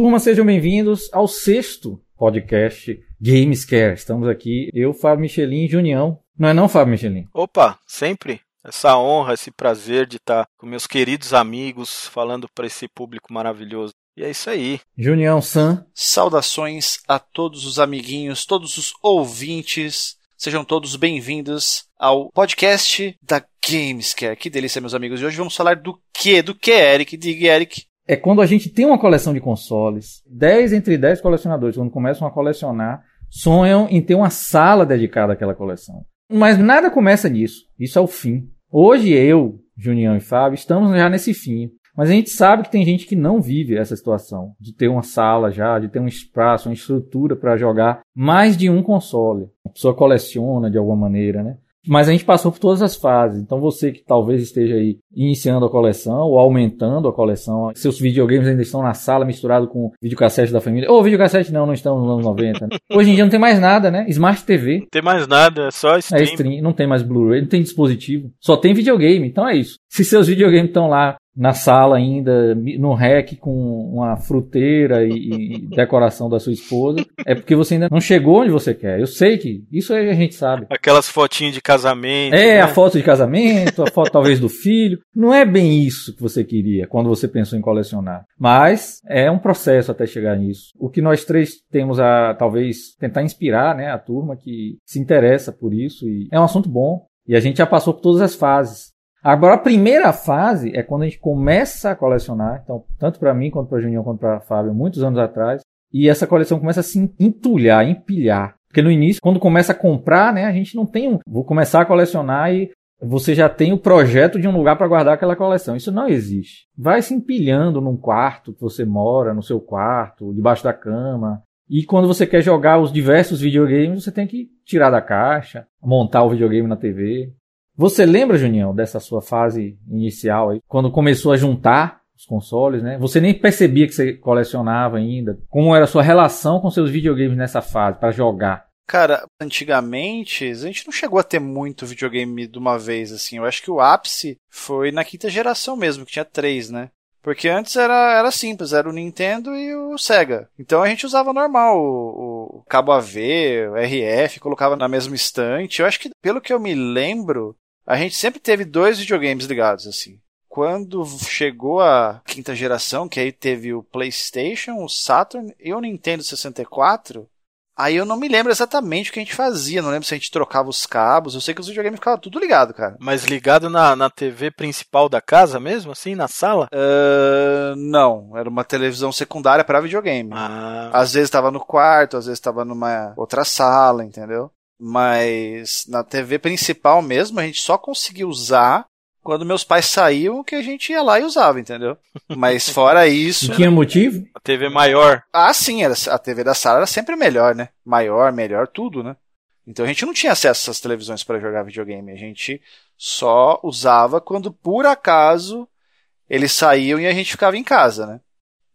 Turma, sejam bem-vindos ao sexto podcast Gamescare. Estamos aqui, eu, Fábio Michelin e Junião. Não é não, Fábio Michelin? Opa, sempre. Essa honra, esse prazer de estar com meus queridos amigos, falando para esse público maravilhoso. E é isso aí. Junião San. Saudações a todos os amiguinhos, todos os ouvintes. Sejam todos bem-vindos ao podcast da Gamescare. Que delícia, meus amigos. E hoje vamos falar do que? Do que, Eric? Diga, Eric. É quando a gente tem uma coleção de consoles, 10 entre 10 colecionadores, quando começam a colecionar, sonham em ter uma sala dedicada àquela coleção. Mas nada começa nisso. Isso é o fim. Hoje eu, Junião e Fábio, estamos já nesse fim. Mas a gente sabe que tem gente que não vive essa situação, de ter uma sala já, de ter um espaço, uma estrutura para jogar mais de um console. A pessoa coleciona de alguma maneira, né? Mas a gente passou por todas as fases. Então você que talvez esteja aí iniciando a coleção ou aumentando a coleção, seus videogames ainda estão na sala misturado com videocassete da família. Ou videocassete não, não estamos nos anos 90. Né? Hoje em dia não tem mais nada, né? Smart TV. Não tem mais nada, é só stream. É stream, não tem mais Blu-ray, não tem dispositivo. Só tem videogame. Então é isso. Se seus videogames estão lá na sala ainda, no rec com uma fruteira e, e, decoração da sua esposa, é porque você ainda não chegou onde você quer. Eu sei que isso a gente sabe. Aquelas fotinhas de casamento. É, né? a foto de casamento, a foto talvez do filho. Não é bem isso que você queria quando você pensou em colecionar. Mas é um processo até chegar nisso. O que nós três temos a talvez tentar inspirar, né, a turma que se interessa por isso e é um assunto bom. E a gente já passou por todas as fases. Agora, a primeira fase é quando a gente começa a colecionar, então, tanto para mim quanto para Junior quanto para Fábio, muitos anos atrás, e essa coleção começa a se entulhar, empilhar. Porque no início, quando começa a comprar, né, a gente não tem um. Vou começar a colecionar e você já tem o projeto de um lugar para guardar aquela coleção. Isso não existe. Vai se empilhando num quarto que você mora, no seu quarto, debaixo da cama. E quando você quer jogar os diversos videogames, você tem que tirar da caixa, montar o videogame na TV. Você lembra, Junião, dessa sua fase inicial aí, quando começou a juntar os consoles, né? Você nem percebia que você colecionava ainda. Como era a sua relação com seus videogames nessa fase para jogar? Cara, antigamente a gente não chegou a ter muito videogame de uma vez assim. Eu acho que o ápice foi na quinta geração mesmo, que tinha três, né? Porque antes era, era simples, era o Nintendo e o Sega. Então a gente usava normal o, o cabo AV, o RF, colocava na mesma estante. Eu acho que, pelo que eu me lembro, a gente sempre teve dois videogames ligados, assim. Quando chegou a quinta geração, que aí teve o PlayStation, o Saturn e o Nintendo 64, Aí eu não me lembro exatamente o que a gente fazia, não lembro se a gente trocava os cabos, eu sei que os videogames ficavam tudo ligado, cara. Mas ligado na, na TV principal da casa mesmo, assim, na sala? Uh, não, era uma televisão secundária para videogame. Ah. Às vezes estava no quarto, às vezes estava numa outra sala, entendeu? Mas na TV principal mesmo a gente só conseguia usar quando meus pais saíam que a gente ia lá e usava, entendeu? Mas fora isso. E tinha motivo? A TV maior. Ah, sim, era, a TV da sala era sempre melhor, né? Maior, melhor, tudo, né? Então a gente não tinha acesso a essas televisões para jogar videogame. A gente só usava quando por acaso eles saíam e a gente ficava em casa, né?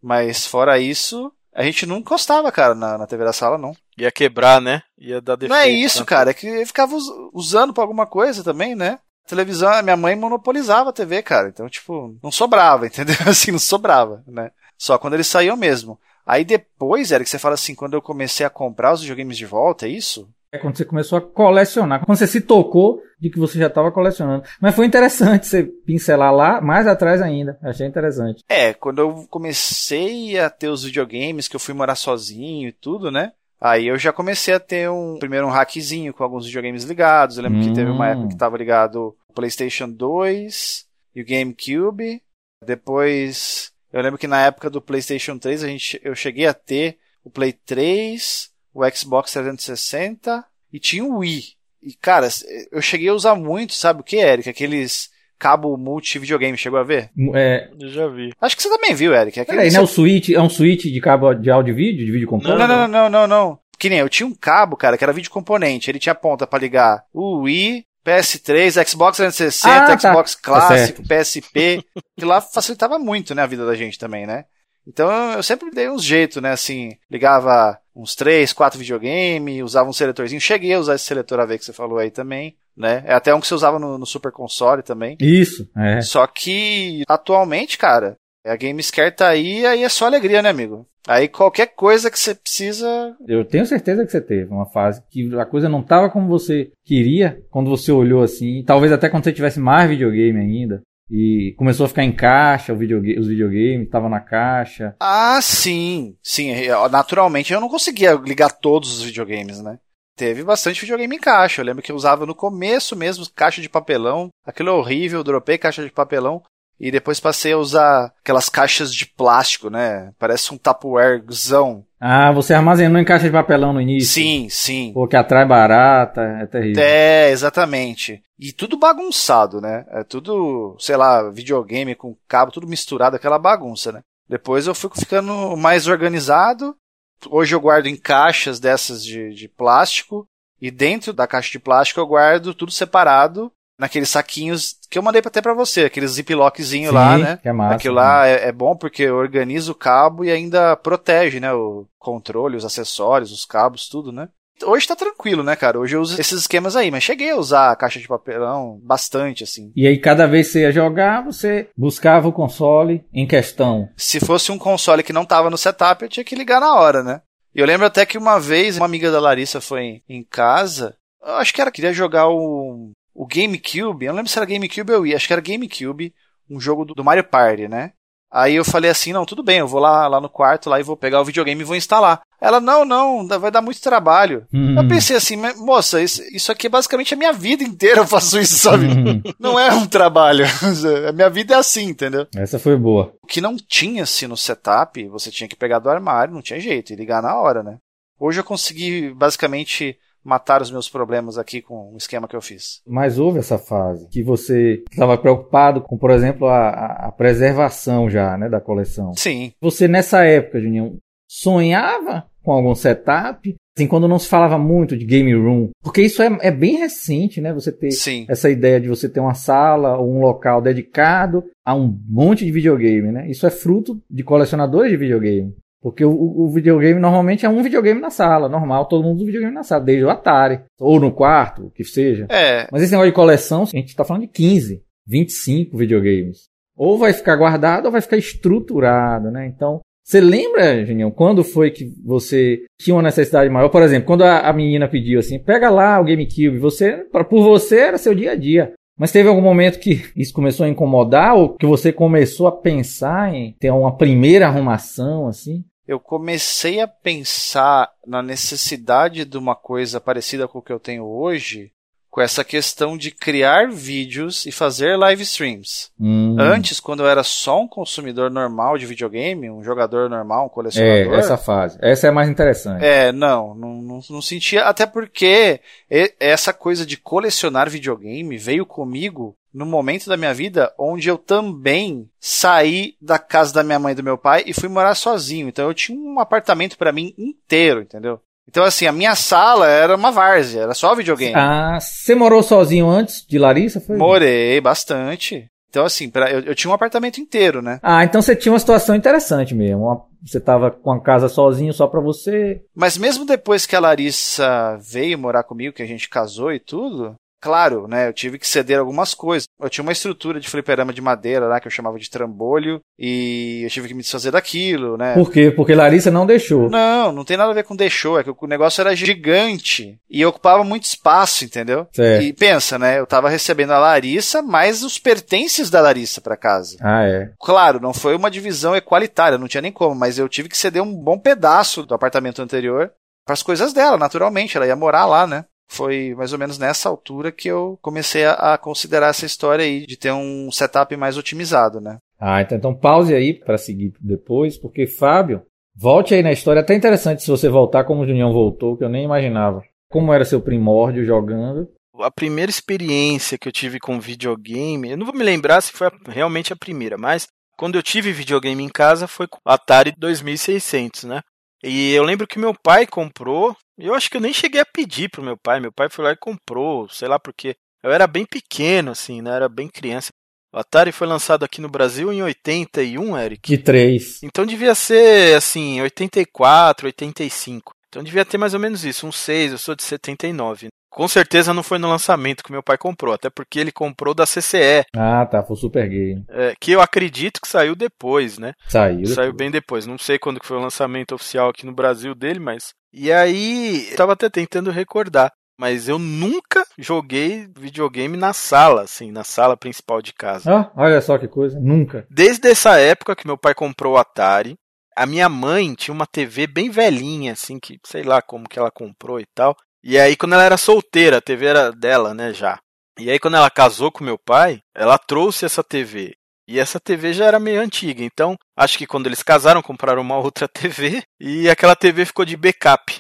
Mas fora isso, a gente não encostava, cara, na, na TV da sala, não. Ia quebrar, né? Ia dar defeito. Não é isso, né? cara. É que eu ficava usando pra alguma coisa também, né? A televisão, minha mãe monopolizava a TV, cara. Então, tipo, não sobrava, entendeu? Assim, não sobrava, né? Só quando eles saíam mesmo. Aí depois, Eric, você fala assim, quando eu comecei a comprar os videogames de volta, é isso? É quando você começou a colecionar, quando você se tocou de que você já estava colecionando. Mas foi interessante você pincelar lá, mais atrás ainda. Achei interessante. É, quando eu comecei a ter os videogames, que eu fui morar sozinho e tudo, né? Aí eu já comecei a ter um primeiro um hackzinho com alguns videogames ligados. Eu lembro hum. que teve uma época que estava ligado o PlayStation 2 e o GameCube. Depois, eu lembro que na época do PlayStation 3 a gente, eu cheguei a ter o Play 3, o Xbox 360 e tinha o Wii. E, cara, eu cheguei a usar muito, sabe o que, Eric? Aqueles cabo multi-videogame, chegou a ver? É... Eu já vi. Acho que você também viu, Eric. Aquele Peraí, não é o switch, é um switch de cabo de áudio e vídeo, de vídeo componente? Não, não, não, não, não, Que nem eu tinha um cabo, cara, que era vídeo componente. Ele tinha ponta para ligar o Wii, PS3, Xbox 360, ah, tá. Xbox clássico, tá PSP. que lá facilitava muito, né, a vida da gente também, né? Então eu sempre dei uns jeito, né? Assim, ligava uns três, quatro videogame, usava um seletorzinho. Cheguei a usar esse seletor AV que você falou aí também, né? É até um que você usava no, no Super Console também. Isso, é. Só que atualmente, cara, A Gamescare tá aí, aí é só alegria, né, amigo? Aí qualquer coisa que você precisa. Eu tenho certeza que você teve uma fase que a coisa não tava como você queria quando você olhou assim. Talvez até quando você tivesse mais videogame ainda. E começou a ficar em caixa os videogames, tava na caixa. Ah, sim. Sim, naturalmente eu não conseguia ligar todos os videogames, né? Teve bastante videogame em caixa. Eu lembro que eu usava no começo mesmo caixa de papelão. Aquilo é horrível, eu dropei caixa de papelão. E depois passei a usar aquelas caixas de plástico, né? Parece um Tupperwarezão. Ah, você armazenou em caixa de papelão no início? Sim, sim. Pô, que atrai barata, é terrível. É, exatamente. E tudo bagunçado, né? É tudo, sei lá, videogame com cabo, tudo misturado, aquela bagunça, né? Depois eu fui ficando mais organizado. Hoje eu guardo em caixas dessas de, de plástico. E dentro da caixa de plástico eu guardo tudo separado naqueles saquinhos que eu mandei até para você, aqueles ziplockzinho lá, né? Que é massa, Aquilo lá é, é, bom porque organiza o cabo e ainda protege, né? O controle, os acessórios, os cabos, tudo, né? Hoje tá tranquilo, né, cara? Hoje eu uso esses esquemas aí, mas cheguei a usar a caixa de papelão bastante, assim. E aí, cada vez que você ia jogar, você buscava o console em questão. Se fosse um console que não tava no setup, eu tinha que ligar na hora, né? E eu lembro até que uma vez uma amiga da Larissa foi em casa, acho que ela queria jogar o o GameCube, eu não lembro se era GameCube ou Wii, acho que era GameCube, um jogo do, Mario Party, né? Aí eu falei assim, não, tudo bem, eu vou lá, lá no quarto lá e vou pegar o videogame e vou instalar. Ela, não, não, vai dar muito trabalho. Uhum. Eu pensei assim, moça, isso, isso aqui é basicamente a minha vida inteira eu faço isso, sabe? Uhum. Não é um trabalho. a minha vida é assim, entendeu? Essa foi boa. O que não tinha-se no setup, você tinha que pegar do armário, não tinha jeito, e ligar na hora, né? Hoje eu consegui basicamente matar os meus problemas aqui com o esquema que eu fiz. Mas houve essa fase que você estava preocupado com, por exemplo, a, a, preservação já, né, da coleção. Sim. Você nessa época, Juninho, sonhava com algum setup? Assim, quando não se falava muito de game room, porque isso é, é bem recente, né? Você ter Sim. essa ideia de você ter uma sala ou um local dedicado a um monte de videogame, né? Isso é fruto de colecionadores de videogame. Porque o, o, videogame normalmente é um videogame na sala, normal, todo mundo usa videogame na sala, desde o Atari, ou no quarto, o que seja. É. Mas esse negócio de coleção, a gente está falando de 15, 25 videogames. Ou vai ficar guardado ou vai ficar estruturado, né? Então, você lembra, Genião, quando foi que você tinha uma necessidade maior? Por exemplo, quando a, a menina pediu assim, pega lá o GameCube, você, pra, por você era seu dia a dia. Mas teve algum momento que isso começou a incomodar ou que você começou a pensar em ter uma primeira arrumação assim? Eu comecei a pensar na necessidade de uma coisa parecida com o que eu tenho hoje, com essa questão de criar vídeos e fazer live streams. Hum. Antes, quando eu era só um consumidor normal de videogame, um jogador normal, um colecionador. É, essa fase. Essa é mais interessante. É, não, não, não, não sentia. Até porque essa coisa de colecionar videogame veio comigo no momento da minha vida onde eu também saí da casa da minha mãe e do meu pai e fui morar sozinho. Então eu tinha um apartamento para mim inteiro, entendeu? Então, assim, a minha sala era uma várzea, era só videogame. Ah, você morou sozinho antes de Larissa? Foi? Morei bastante. Então, assim, pra, eu, eu, tinha um apartamento inteiro, né? Ah, então você tinha uma situação interessante mesmo. Uma, você tava com a casa sozinho só pra você. Mas mesmo depois que a Larissa veio morar comigo, que a gente casou e tudo, Claro, né? Eu tive que ceder algumas coisas. Eu tinha uma estrutura de fliperama de madeira lá que eu chamava de trambolho e eu tive que me desfazer daquilo, né? Por quê? Porque Larissa não deixou. Não, não tem nada a ver com deixou. É que o negócio era gigante e ocupava muito espaço, entendeu? Certo. E pensa, né? Eu tava recebendo a Larissa mais os pertences da Larissa para casa. Ah, é. Claro, não foi uma divisão equalitária, não tinha nem como, mas eu tive que ceder um bom pedaço do apartamento anterior para as coisas dela, naturalmente. Ela ia morar lá, né? Foi mais ou menos nessa altura que eu comecei a, a considerar essa história aí de ter um setup mais otimizado, né? Ah, então, então pause aí para seguir depois, porque Fábio, volte aí na história. Até interessante se você voltar como o Junião voltou, que eu nem imaginava. Como era seu primórdio jogando? A primeira experiência que eu tive com videogame, eu não vou me lembrar se foi realmente a primeira, mas quando eu tive videogame em casa foi com o Atari 2600, né? E eu lembro que meu pai comprou. Eu acho que eu nem cheguei a pedir pro meu pai. Meu pai foi lá e comprou, sei lá porque. Eu era bem pequeno, assim, né? Era bem criança. O Atari foi lançado aqui no Brasil em 81, Eric. De 3. Então devia ser, assim, 84, 85. Então devia ter mais ou menos isso, um 6, eu sou de 79. Com certeza não foi no lançamento que meu pai comprou, até porque ele comprou da CCE. Ah, tá, foi Super Game. É, que eu acredito que saiu depois, né? Saiu. Saiu bem depois. Não sei quando que foi o lançamento oficial aqui no Brasil dele, mas. E aí, eu tava até tentando recordar. Mas eu nunca joguei videogame na sala, assim, na sala principal de casa. Ah, olha só que coisa, nunca. Desde essa época que meu pai comprou o Atari, a minha mãe tinha uma TV bem velhinha, assim, que sei lá como que ela comprou e tal. E aí, quando ela era solteira, a TV era dela, né, já. E aí, quando ela casou com meu pai, ela trouxe essa TV. E essa TV já era meio antiga, então acho que quando eles casaram, compraram uma outra TV e aquela TV ficou de backup.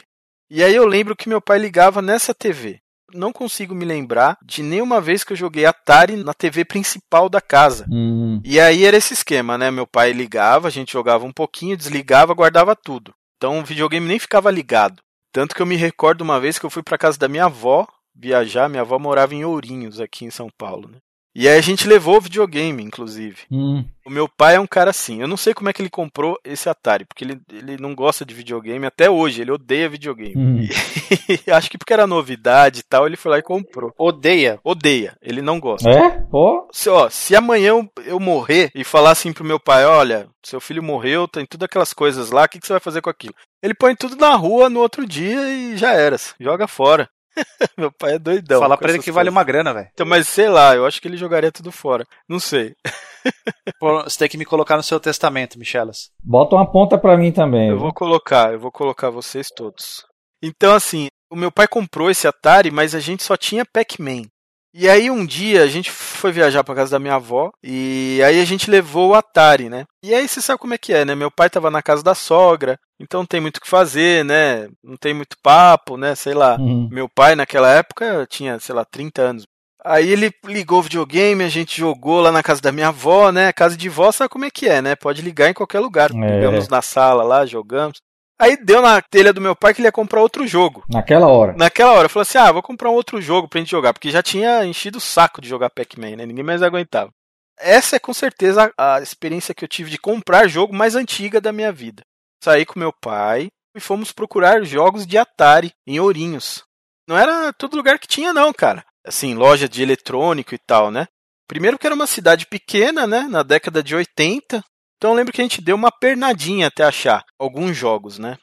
E aí eu lembro que meu pai ligava nessa TV. Não consigo me lembrar de nenhuma vez que eu joguei Atari na TV principal da casa. Hum. E aí era esse esquema, né? Meu pai ligava, a gente jogava um pouquinho, desligava, guardava tudo. Então o videogame nem ficava ligado. Tanto que eu me recordo uma vez que eu fui para casa da minha avó viajar, minha avó morava em Ourinhos, aqui em São Paulo, né? E aí a gente levou o videogame, inclusive. Hum. O meu pai é um cara assim. Eu não sei como é que ele comprou esse Atari, porque ele, ele não gosta de videogame até hoje. Ele odeia videogame. Hum. E acho que porque era novidade e tal, ele foi lá e comprou. Odeia. Odeia. Ele não gosta. É? Pô, Se, ó, se amanhã eu, eu morrer e falar assim pro meu pai, olha, seu filho morreu, tem tudo aquelas coisas lá, o que, que você vai fazer com aquilo? Ele põe tudo na rua no outro dia e já era. Joga fora. meu pai é doidão. Fala pra ele que vale coisas. uma grana, velho. Então, mas sei lá, eu acho que ele jogaria tudo fora. Não sei. Pô, Você tem que me colocar no seu testamento, Michelas. bota uma ponta pra mim também. Eu vou colocar, eu vou colocar vocês todos. Então, assim, o meu pai comprou esse Atari, mas a gente só tinha Pac-Man. E aí um dia a gente foi viajar pra casa da minha avó e aí a gente levou o Atari, né? E aí você sabe como é que é, né? Meu pai tava na casa da sogra, então não tem muito o que fazer, né? Não tem muito papo, né? Sei lá. Uhum. Meu pai naquela época tinha, sei lá, 30 anos. Aí ele ligou o videogame, a gente jogou lá na casa da minha avó, né? Casa de vó sabe como é que é, né? Pode ligar em qualquer lugar. É. Ligamos na sala lá, jogamos. Aí deu na telha do meu pai que ele ia comprar outro jogo. Naquela hora. Naquela hora, falou assim: ah, vou comprar um outro jogo pra gente jogar, porque já tinha enchido o saco de jogar Pac-Man, né? Ninguém mais aguentava. Essa é com certeza a experiência que eu tive de comprar jogo mais antiga da minha vida. Saí com meu pai e fomos procurar jogos de Atari em Ourinhos. Não era todo lugar que tinha, não, cara. Assim, loja de eletrônico e tal, né? Primeiro que era uma cidade pequena, né? Na década de 80. Então eu lembro que a gente deu uma pernadinha até achar alguns jogos, né?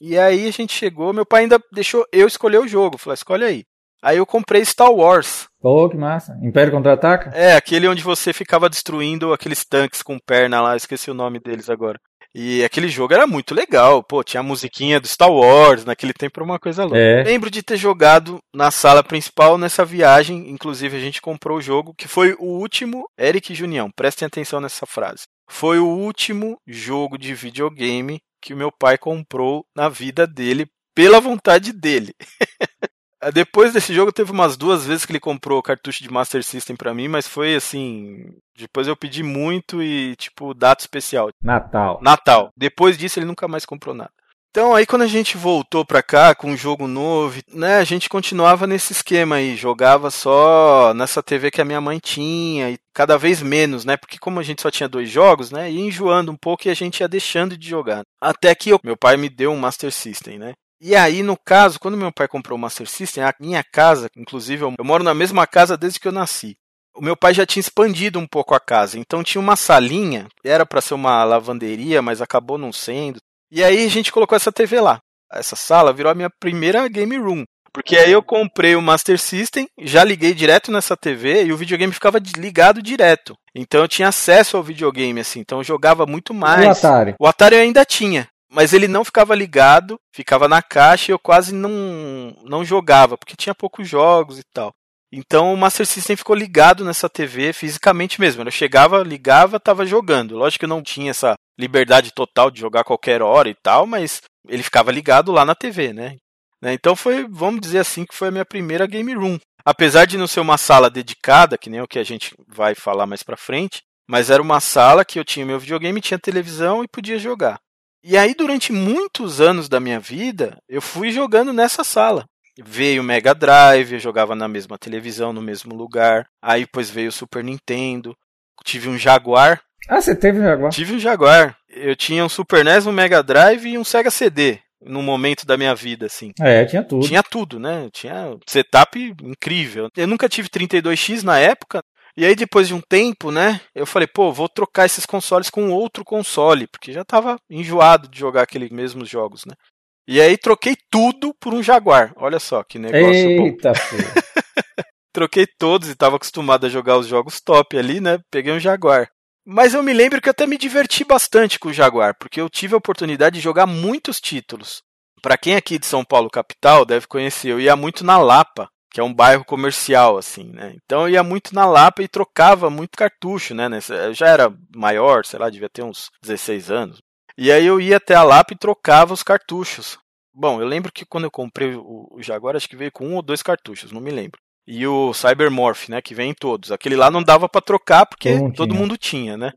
E aí a gente chegou, meu pai ainda deixou eu escolher o jogo. Falei, escolhe aí. Aí eu comprei Star Wars. Pô, que massa. Império Contra-Ataca? É, aquele onde você ficava destruindo aqueles tanques com perna lá, esqueci o nome deles agora. E aquele jogo era muito legal, pô, tinha a musiquinha do Star Wars, naquele tempo era uma coisa louca. É. Lembro de ter jogado na sala principal nessa viagem, inclusive a gente comprou o jogo, que foi o último, Eric Junião, prestem atenção nessa frase. Foi o último jogo de videogame que o meu pai comprou na vida dele, pela vontade dele. Depois desse jogo, teve umas duas vezes que ele comprou cartucho de Master System pra mim, mas foi assim. Depois eu pedi muito e, tipo, data especial. Natal. Natal. Depois disso, ele nunca mais comprou nada. Então, aí quando a gente voltou pra cá com um jogo novo, né, a gente continuava nesse esquema aí, jogava só nessa TV que a minha mãe tinha e cada vez menos, né, porque como a gente só tinha dois jogos, né, ia enjoando um pouco e a gente ia deixando de jogar. Até que eu- meu pai me deu um Master System, né. E aí, no caso, quando meu pai comprou o Master System, a minha casa, inclusive eu, eu moro na mesma casa desde que eu nasci. O meu pai já tinha expandido um pouco a casa, então tinha uma salinha, era para ser uma lavanderia, mas acabou não sendo. E aí a gente colocou essa TV lá. Essa sala virou a minha primeira game room. Porque aí eu comprei o Master System, já liguei direto nessa TV e o videogame ficava ligado direto. Então eu tinha acesso ao videogame, assim, então eu jogava muito E o mais. Atari? O Atari eu ainda tinha, mas ele não ficava ligado, ficava na caixa e eu quase não, não jogava, porque tinha poucos jogos e tal. Então o Master System ficou ligado nessa TV fisicamente mesmo. Eu chegava, ligava, tava jogando. Lógico que não tinha essa liberdade total de jogar a qualquer hora e tal, mas ele ficava ligado lá na TV, né? Né, Então foi, vamos dizer assim, que foi a minha primeira game room. Apesar de não ser uma sala dedicada, que nem o que a gente vai falar mais pra frente, mas era uma sala que eu tinha meu videogame, tinha televisão e podia jogar. E aí, durante muitos anos da minha vida, eu fui jogando nessa sala. Veio o Mega Drive, eu jogava na mesma televisão, no mesmo lugar. Aí depois veio o Super Nintendo. Tive um Jaguar. Ah, você teve Jaguar? Tive um Jaguar. Eu tinha um Super NES, um Mega Drive e um Sega CD. num momento da minha vida, assim. É, tinha tudo. Tinha tudo, né? Tinha setup incrível. Eu nunca tive 32X na época. E aí, depois de um tempo, né? Eu falei, pô, vou trocar esses consoles com outro console, porque já tava enjoado de jogar aqueles mesmos jogos, né? E aí troquei tudo por um Jaguar. Olha só que negócio Eita, bom. troquei todos e tava acostumado a jogar os jogos top ali, né? Peguei um Jaguar. Mas eu me lembro que eu até me diverti bastante com o Jaguar, porque eu tive a oportunidade de jogar muitos títulos. Para quem é aqui de São Paulo capital deve conhecer, eu ia muito na Lapa, que é um bairro comercial assim, né? Então eu ia muito na Lapa e trocava muito cartucho, né? Eu já era maior, sei lá, devia ter uns 16 anos. E aí eu ia até a Lapa e trocava os cartuchos. Bom, eu lembro que quando eu comprei o Jaguar, acho que veio com um ou dois cartuchos, não me lembro e o Cybermorph, né, que vem em todos. Aquele lá não dava para trocar porque todo mundo tinha, né?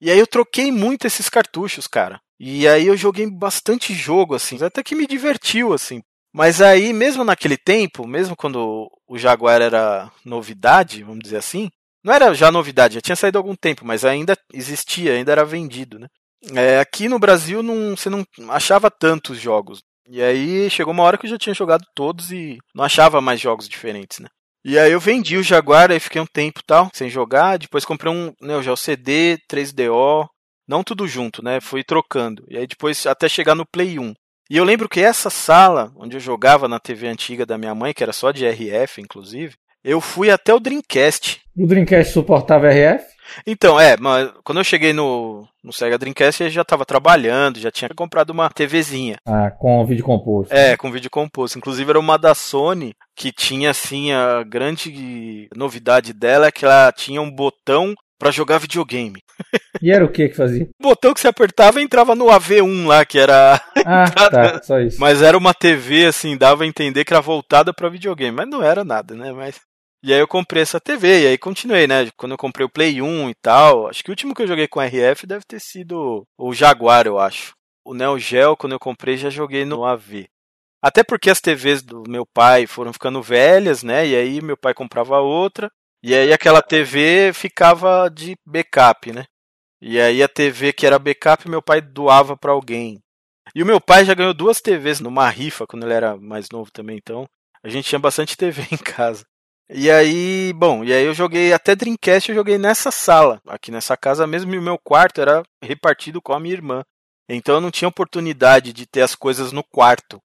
E aí eu troquei muito esses cartuchos, cara. E aí eu joguei bastante jogo assim, até que me divertiu assim. Mas aí mesmo naquele tempo, mesmo quando o Jaguar era novidade, vamos dizer assim, não era já novidade, já tinha saído há algum tempo, mas ainda existia, ainda era vendido, né? É, aqui no Brasil não, você não achava tantos jogos. E aí chegou uma hora que eu já tinha jogado todos e não achava mais jogos diferentes, né? E aí eu vendi o Jaguar, aí fiquei um tempo tal, sem jogar. Depois comprei um Neo Geo CD, 3DO, não tudo junto, né? Fui trocando. E aí depois até chegar no Play 1. E eu lembro que essa sala, onde eu jogava na TV antiga da minha mãe, que era só de RF, inclusive, eu fui até o Dreamcast. O Dreamcast suportava RF? Então, é, mas quando eu cheguei no, no Sega Dreamcast, eu já estava trabalhando, já tinha comprado uma TVzinha. Ah, com vídeo composto. É, com vídeo composto. Inclusive era uma da Sony que tinha assim a grande novidade dela é que ela tinha um botão para jogar videogame. E era o que que fazia? O botão que você apertava entrava no AV1 lá, que era. Ah, tá, só isso. Mas era uma TV, assim, dava a entender que era voltada para videogame. Mas não era nada, né? Mas e aí eu comprei essa TV, e aí continuei, né? Quando eu comprei o Play 1 e tal, acho que o último que eu joguei com RF deve ter sido o Jaguar, eu acho. O Neo Geo, quando eu comprei, já joguei no AV. Até porque as TVs do meu pai foram ficando velhas, né? E aí meu pai comprava outra, e aí aquela TV ficava de backup, né? E aí a TV que era backup, meu pai doava para alguém. E o meu pai já ganhou duas TVs numa rifa quando ele era mais novo também, então a gente tinha bastante TV em casa. E aí, bom, e aí eu joguei até Dreamcast, eu joguei nessa sala, aqui nessa casa mesmo, e o meu quarto era repartido com a minha irmã. Então eu não tinha oportunidade de ter as coisas no quarto.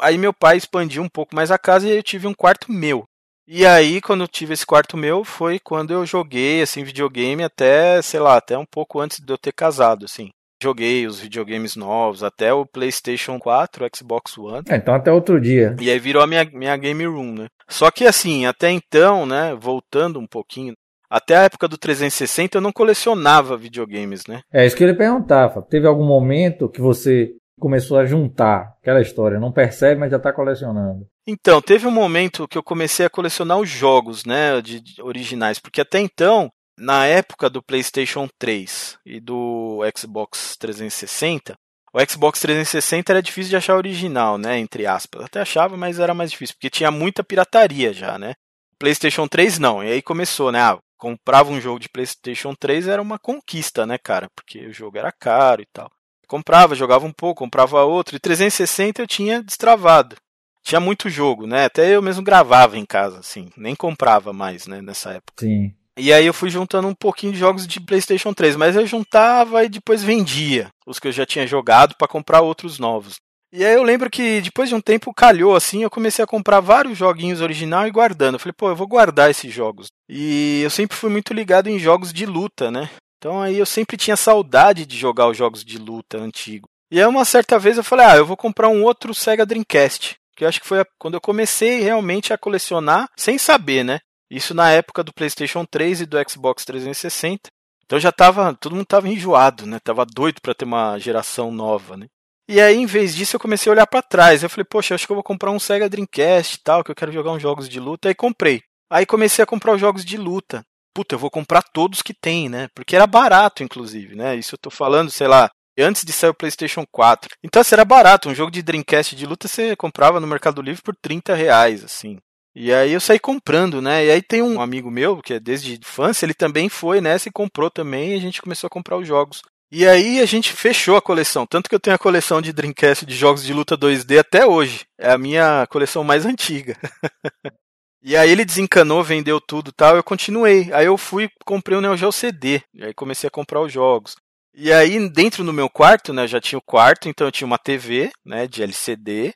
Aí meu pai expandiu um pouco mais a casa e eu tive um quarto meu. E aí, quando eu tive esse quarto meu, foi quando eu joguei, assim, videogame até, sei lá, até um pouco antes de eu ter casado, assim. Joguei os videogames novos, até o PlayStation 4, o Xbox One. É, então até outro dia. E aí virou a minha, minha game room, né? Só que assim, até então, né, voltando um pouquinho, até a época do 360 eu não colecionava videogames, né? É isso que eu ia perguntar. Teve algum momento que você começou a juntar aquela história, não percebe, mas já está colecionando? Então, teve um momento que eu comecei a colecionar os jogos, né, de, de originais, porque até então na época do PlayStation 3 e do Xbox 360, o Xbox 360 era difícil de achar original, né? Entre aspas. Até achava, mas era mais difícil, porque tinha muita pirataria já, né? PlayStation 3 não. E aí começou, né? Ah, comprava um jogo de PlayStation 3 era uma conquista, né, cara? Porque o jogo era caro e tal. Comprava, jogava um pouco, comprava outro. E 360 eu tinha destravado. Tinha muito jogo, né? Até eu mesmo gravava em casa, assim. Nem comprava mais, né, nessa época. Sim. E aí eu fui juntando um pouquinho de jogos de PlayStation 3, mas eu juntava e depois vendia os que eu já tinha jogado para comprar outros novos. E aí eu lembro que depois de um tempo calhou assim, eu comecei a comprar vários joguinhos original e guardando. Eu falei, pô, eu vou guardar esses jogos. E eu sempre fui muito ligado em jogos de luta, né? Então aí eu sempre tinha saudade de jogar os jogos de luta antigo. E aí uma certa vez eu falei, ah, eu vou comprar um outro Sega Dreamcast. Que eu acho que foi quando eu comecei realmente a colecionar sem saber, né? Isso na época do PlayStation 3 e do Xbox 360. Então já tava, todo mundo tava enjoado, né? Tava doido para ter uma geração nova, né? E aí, em vez disso, eu comecei a olhar para trás. Eu falei, poxa, acho que eu vou comprar um Sega Dreamcast e tal, que eu quero jogar uns jogos de luta. Aí comprei. Aí comecei a comprar os jogos de luta. Puta, eu vou comprar todos que tem, né? Porque era barato, inclusive, né? Isso eu tô falando, sei lá, antes de sair o PlayStation 4. Então, assim, era barato. Um jogo de Dreamcast de luta você comprava no Mercado Livre por 30 reais, assim. E aí eu saí comprando, né? E aí tem um amigo meu, que é desde infância, ele também foi nessa e comprou também, e a gente começou a comprar os jogos E aí a gente fechou a coleção. Tanto que eu tenho a coleção de Dreamcast de jogos de luta 2D até hoje. É a minha coleção mais antiga. e aí ele desencanou, vendeu tudo tal. Eu continuei. Aí eu fui, comprei o Neo Geo CD. E aí comecei a comprar os jogos. E aí, dentro do meu quarto, né, eu já tinha o quarto, então eu tinha uma TV, né, de LCD,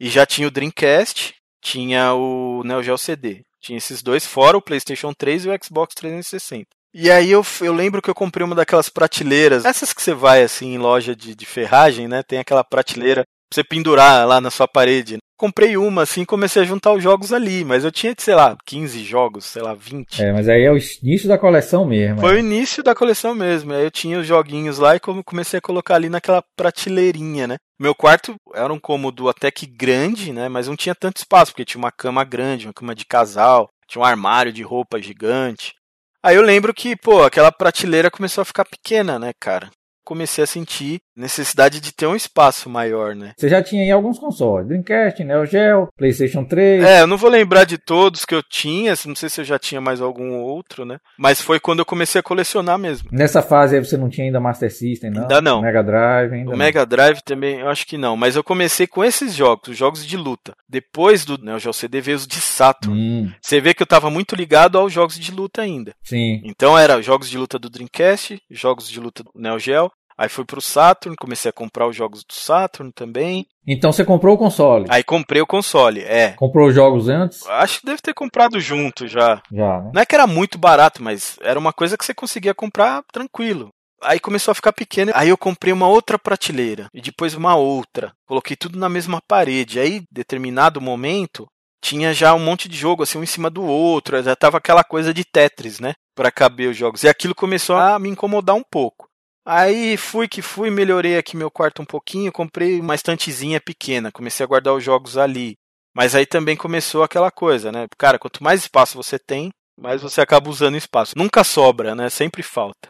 e já tinha o Dreamcast, tinha o Neo Geo CD. Tinha esses dois, fora o PlayStation 3 e o Xbox 360. E aí eu, eu lembro que eu comprei uma daquelas prateleiras, essas que você vai assim em loja de, de ferragem, né? Tem aquela prateleira pra você pendurar lá na sua parede comprei uma, assim, comecei a juntar os jogos ali, mas eu tinha, sei lá, 15 jogos, sei lá, 20. É, mas aí é o início da coleção mesmo. Foi é. o início da coleção mesmo. Aí eu tinha os joguinhos lá e comecei a colocar ali naquela prateleirinha, né? Meu quarto era um cômodo até que grande, né? Mas não tinha tanto espaço, porque tinha uma cama grande, uma cama de casal, tinha um armário de roupa gigante. Aí eu lembro que, pô, aquela prateleira começou a ficar pequena, né, cara? Comecei a sentir necessidade de ter um espaço maior, né? Você já tinha aí alguns consoles, Dreamcast, Neo Geo, PlayStation 3. É, eu não vou lembrar de todos que eu tinha, não sei se eu já tinha mais algum outro, né? Mas foi quando eu comecei a colecionar mesmo. Nessa fase aí você não tinha ainda Master System, não? Ainda não. Mega Drive, ainda O não. Mega Drive também, eu acho que não, mas eu comecei com esses jogos, os jogos de luta. Depois do Neo Geo CD veio os de Saturn. Hum, Você vê que eu tava muito ligado aos jogos de luta ainda. sim. Então era jogos de luta do Dreamcast, jogos de luta do Neo Geo. Aí fui pro Saturn, comecei a comprar os jogos do Saturn também. Então você comprou o console. Aí comprei o console, é. Comprou os jogos antes? Acho que deve ter comprado junto já. Já, né? Não é que era muito barato, mas era uma coisa que você conseguia comprar tranquilo. Aí começou a ficar pequeno, aí eu comprei uma outra prateleira e depois uma outra. Coloquei tudo na mesma parede. Aí, determinado momento, tinha já um monte de jogo assim um em cima do outro, já tava aquela coisa de Tetris, né, Pra caber os jogos. E aquilo começou a me incomodar um pouco. Aí fui que fui, melhorei aqui meu quarto um pouquinho, comprei uma estantezinha pequena, comecei a guardar os jogos ali. Mas aí também começou aquela coisa, né? Cara, quanto mais espaço você tem, mais você acaba usando espaço. Nunca sobra, né? Sempre falta.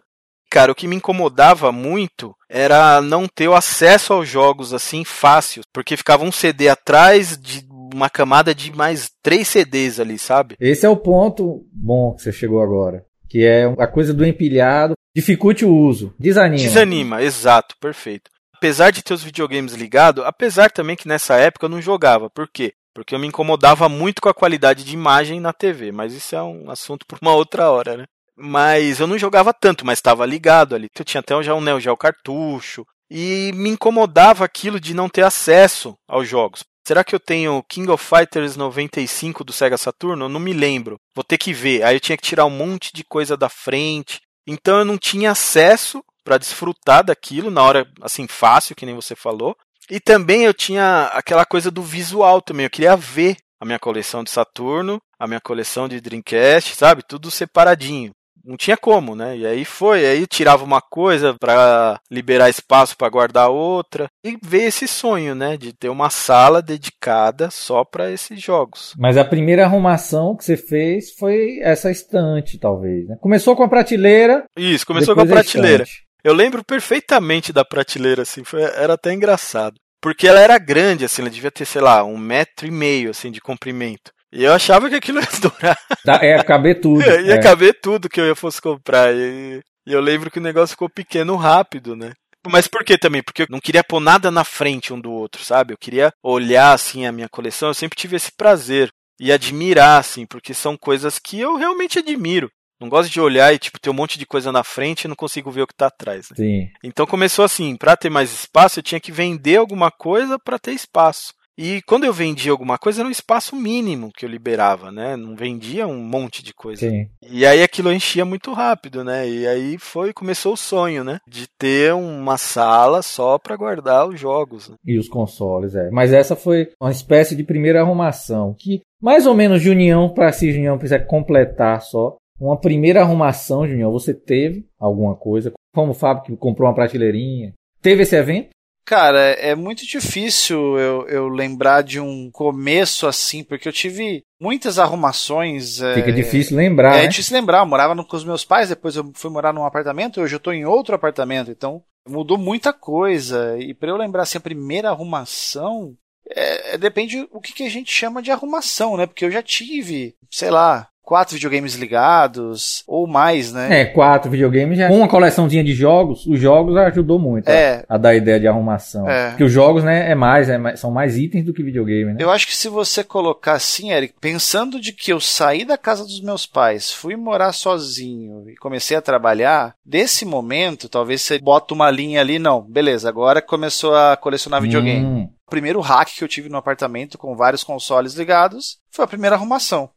Cara, o que me incomodava muito era não ter o acesso aos jogos assim fácil, porque ficava um CD atrás de uma camada de mais três CDs ali, sabe? Esse é o ponto bom que você chegou agora. Que é a coisa do empilhado. Dificulte o uso. Desanima. Desanima, exato, perfeito. Apesar de ter os videogames ligados, apesar também que nessa época eu não jogava. Por quê? Porque eu me incomodava muito com a qualidade de imagem na TV, mas isso é um assunto por uma outra hora, né? Mas eu não jogava tanto, mas estava ligado ali. Eu tinha até um Neo Geo cartucho e me incomodava aquilo de não ter acesso aos jogos. Será que eu tenho King of Fighters 95 do Sega Saturno? Eu não me lembro. Vou ter que ver. Aí eu tinha que tirar um monte de coisa da frente. Então eu não tinha acesso para desfrutar daquilo na hora assim fácil, que nem você falou. E também eu tinha aquela coisa do visual também. Eu queria ver a minha coleção de Saturno, a minha coleção de Dreamcast, sabe? Tudo separadinho. Não tinha como, né? E aí foi, aí tirava uma coisa para liberar espaço para guardar outra e ver esse sonho, né, de ter uma sala dedicada só para esses jogos. Mas a primeira arrumação que você fez foi essa estante, talvez. Né? Começou com a prateleira. Isso, começou com a prateleira. estante. Eu lembro perfeitamente da prateleira, assim, foi, era até engraçado. Porque ela era grande, assim, ela devia ter, sei lá, um metro e meio, assim, de comprimento. E eu achava que aquilo ia durar, É, caber tudo. ia é. caber tudo que eu fosse comprar. E, e eu lembro que o negócio ficou pequeno rápido, né? Mas por que também? Porque eu não queria pôr nada na frente um do outro, sabe? Eu queria olhar, assim, a minha coleção, eu sempre tive esse prazer. E admirar, assim, porque são coisas que eu realmente admiro. Não gosto de olhar e, tipo, ter um monte de coisa na frente e não consigo ver o que tá atrás, né? Sim. Então começou assim, para ter mais espaço, eu tinha que vender alguma coisa para ter espaço. E quando eu vendia alguma coisa, era um espaço mínimo que eu liberava, né? Não vendia um monte de coisa. Sim. E aí aquilo enchia muito rápido, né? E aí foi, começou o sonho, né? De ter uma sala só para guardar os jogos. Né? E os consoles, é. Mas essa foi uma espécie de primeira arrumação. Que, mais ou menos, Junião, para se Junião quiser completar só, uma primeira arrumação, Junião, você teve alguma coisa? Como o Fábio que comprou uma prateleirinha. Teve esse evento? Cara, é muito difícil eu, eu lembrar de um começo assim, porque eu tive muitas arrumações. é, Fica difícil lembrar, É né? difícil lembrar, eu morava no- com os meus pais, depois eu fui morar num apartamento, hoje eu tô em outro apartamento, então mudou muita coisa. E pra eu lembrar assim, a primeira arrumação, é, é- depende o que, que a gente chama de arrumação, né? Porque eu já tive, sei lá, quatro videogames ligados, ou mais, né? É, quatro videogames já. Com uma coleçãozinha de jogos, os jogos ajudou muito É. a, a dar ideia de arrumação. É. Porque os jogos, né, é mais, é mais- são mais itens do que videogame, né? Eu acho que se você colocar assim, Eric, pensando de que eu saí da casa dos meus pais, fui morar sozinho e comecei a trabalhar, desse momento, talvez você bota uma linha ali, não, beleza, agora começou a colecionar videogame. Hum, O primeiro hack que eu tive no apartamento com vários consoles ligados foi a primeira arrumação.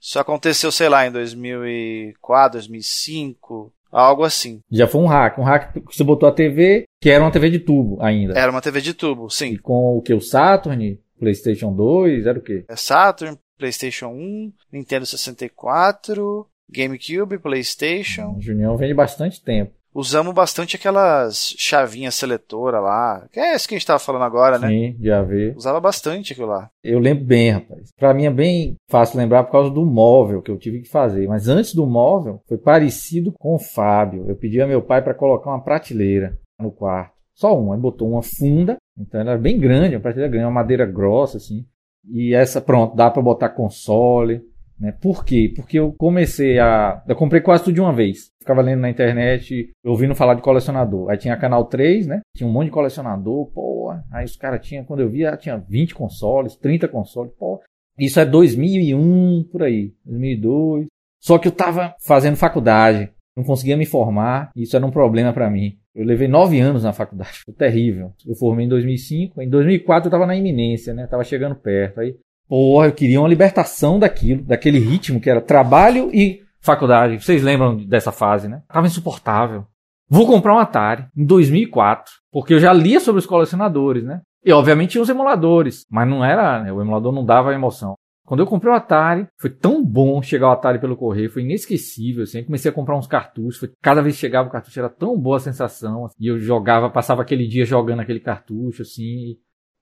Isso aconteceu, sei lá, em 2004, 2005, algo assim. já foi um hack. Um hack que você botou a TV, que era uma TV de tubo ainda. Era uma TV de tubo, E sim. com o que? O Saturn, PlayStation 2, era o quê? É Saturn, PlayStation 1, Nintendo 64, GameCube, PlayStation. O Junião vem de bastante tempo. Usamos bastante aquelas chavinhas seletoras lá. Que é isso que a gente tava falando agora, né? Sim, já vê. Usava bastante aquilo lá. Eu lembro bem, rapaz. Pra mim é bem fácil lembrar por causa do móvel que eu tive que fazer. Mas antes do móvel, foi parecido com o Fábio. Eu pedi a meu pai para colocar uma prateleira no quarto. Só uma. Ele botou uma funda. Então ela era bem grande, uma prateleira grande, uma madeira grossa, assim. E essa, pronto, dá para botar console. Né? Por quê? Porque eu comecei a. Eu comprei quase tudo de uma vez. Ficava lendo na internet, ouvindo falar de colecionador. Aí tinha canal 3, né? Tinha um monte de colecionador, pô. Aí os caras tinham, quando eu via, tinha 20 consoles, 30 consoles, pô. Isso é 2001, por aí, 2002. Só que eu tava fazendo faculdade, não conseguia me formar, isso era um problema pra mim. Eu levei nove anos na faculdade, foi terrível. Eu formei em 2005, em 2004 eu tava na iminência, né? Tava chegando perto. Aí, porra, eu queria uma libertação daquilo, daquele ritmo que era trabalho e faculdade. Vocês lembram dessa fase, né? Tava insuportável. Vou comprar um Atari em 2004, porque eu já lia sobre os colecionadores, né? E obviamente tinha os emuladores, mas não era, né? o emulador não dava emoção. Quando eu comprei o Atari, foi tão bom chegar o Atari pelo correio, foi inesquecível, assim. Comecei a comprar uns cartuchos, foi, cada vez que chegava o cartucho era tão boa a sensação, assim, e eu jogava, passava aquele dia jogando aquele cartucho, assim. e-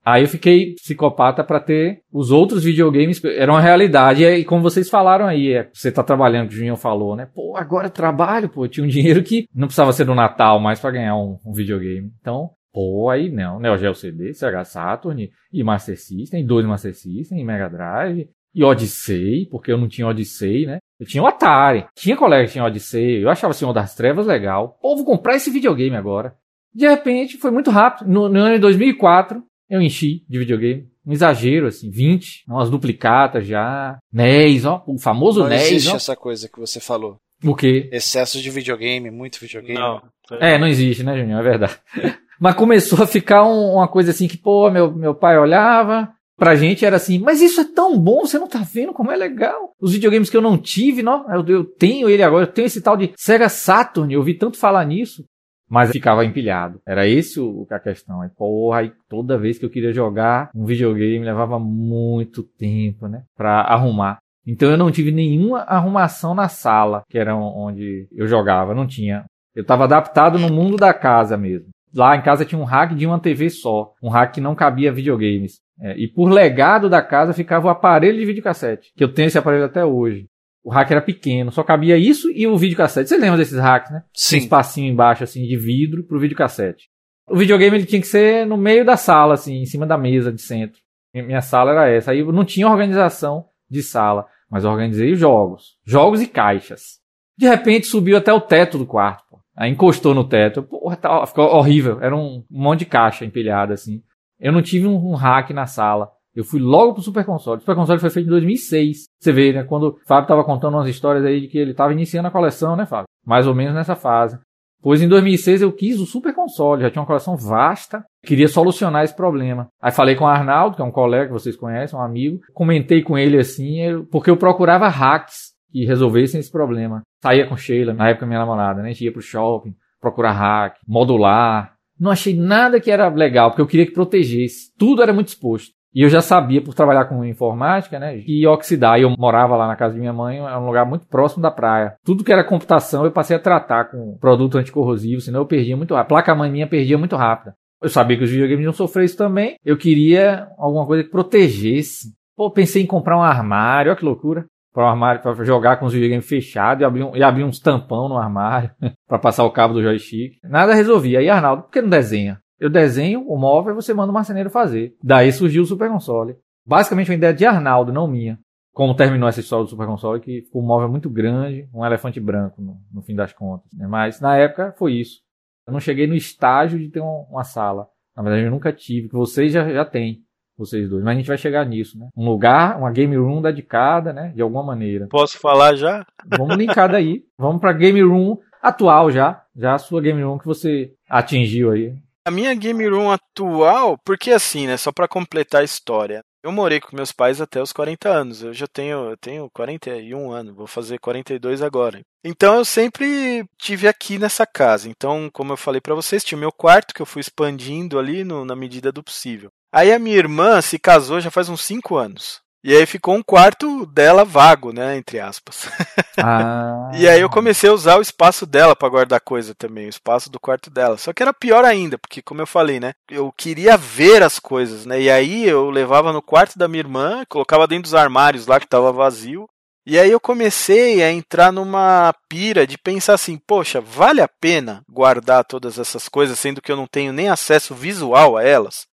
Aí eu fiquei psicopata pra ter os outros videogames, era uma realidade, e como vocês falaram aí, é, você tá trabalhando, o Juninho falou, né? Pô, agora trabalho, pô, tinha um dinheiro que não precisava ser no Natal mais pra ganhar um, um videogame. Então, Pô, aí não, Neo Geo CD, Sega Saturn, e Master System, dois Master System, e Mega Drive, e Odyssey, porque eu não tinha Odyssey, né? Eu tinha o Atari, tinha colega que tinha Odyssey, eu achava Senhor das Trevas legal. Pô, vou comprar esse videogame agora. De repente, foi muito rápido. No, no ano de 2004, eu enchi de videogame. Um exagero, assim, 20, umas duplicatas já. NES, ó, o famoso Não NES, existe ó. essa coisa que você falou. O quê? Excesso de videogame, muito videogame. Não. É, não existe, né, Juninho? É verdade. Mas começou a ficar um- uma coisa assim que, pô, meu, meu pai olhava, pra gente era assim, mas isso é tão bom, você não tá vendo como é legal. Os videogames que eu não tive, não, eu, eu tenho ele agora, eu tenho esse tal de Sega Saturn, eu ouvi tanto falar nisso. Mas ficava empilhado. Era esse o, a questão. Aí, porra, aí toda vez que eu queria jogar um videogame levava muito tempo, né? Pra arrumar. Então eu não tive nenhuma arrumação na sala, que era onde eu jogava, não tinha. Eu estava adaptado no mundo da casa mesmo. Lá em casa tinha um rack de uma TV só, um rack que não cabia videogames. É, e por legado da casa ficava o aparelho de videocassete, que eu tenho esse aparelho até hoje. O rack era pequeno, só cabia isso e o videocassete. Você lembra desses racks, né? Tinha um Sim. espacinho embaixo assim de vidro pro videocassete. O videogame ele tinha que ser no meio da sala, assim, em cima da mesa de centro. Mi- Minha sala era essa. Aí eu não tinha organização de sala, mas eu organizei os jogos. Jogos e caixas. De repente subiu até o teto do quarto. Pô. Aí encostou no teto. Porra, tá, ficou horrível. Era um, um monte de caixa empilhada assim. Eu não tive um, um hack na sala. Eu fui logo pro Super Console. O Super Console foi feito em 2006. Você vê, né? Quando o Fábio tava contando umas histórias aí de que ele tava iniciando a coleção, né, Fábio? Mais ou menos nessa fase. Pois em 2006 eu quis o Super Console, já tinha uma coleção vasta, queria solucionar esse problema. Aí falei com o Arnaldo, que é um colega que vocês conhecem, um amigo, comentei com ele assim, porque eu procurava hacks que resolvessem esse problema. Saía com Sheila, na época minha namorada, né? A gente ia pro shopping, procurar hack, modular. Não achei nada que era legal, porque eu queria que protegesse. Tudo era muito exposto. E eu já sabia, por trabalhar com informática, né, que oxidar. E eu morava lá na casa de minha mãe, é um lugar muito próximo da praia. Tudo que era computação eu passei a tratar com produto anticorrosivo, senão eu perdia muito rápido. A placa-mãe minha perdia muito rápido. Eu sabia que os videogames iam sofrer isso também. Eu queria alguma coisa que protegesse. Pô, pensei em comprar um armário, olha que loucura. Para um armário para jogar com os videogames fechados e abrir, um, e abrir uns tampão no armário para passar o cabo do joystick. Nada resolvia. Aí, Arnaldo, por que não desenha? Eu desenho o móvel e você manda o marceneiro fazer. Daí surgiu o Super Console. Basicamente uma ideia de Arnaldo, não minha. como terminou essa história do Super Console, que ficou um móvel muito grande, um elefante branco, no, no fim das contas. Né? Mas na época foi isso. Eu não cheguei no estágio de ter um, uma sala. Na verdade, eu nunca tive, que vocês já, já têm, vocês dois. Mas a gente vai chegar nisso, né? Um lugar, uma game room dedicada, né? De alguma maneira. Posso falar já? Vamos linkar daí. Vamos pra game room atual já. Já a sua game room que você atingiu aí. A minha game room atual, porque assim, né? Só para completar a história. Eu morei com meus pais até os 40 anos. Eu já tenho, eu tenho 41 anos, vou fazer 42 agora. Então eu sempre tive aqui nessa casa. Então, como eu falei para vocês, tinha o meu quarto que eu fui expandindo ali no, na medida do possível. Aí a minha irmã se casou já faz uns 5 anos. E aí ficou um quarto dela vago, né? Entre aspas. Ah. e aí eu comecei a usar o espaço dela para guardar coisa também, o espaço do quarto dela. Só que era pior ainda, porque como eu falei, né? Eu queria ver as coisas, né? E aí eu levava no quarto da minha irmã, colocava dentro dos armários lá que tava vazio. E aí eu comecei a entrar numa pira de pensar assim, poxa, vale a pena guardar todas essas coisas, sendo que eu não tenho nem acesso visual a elas?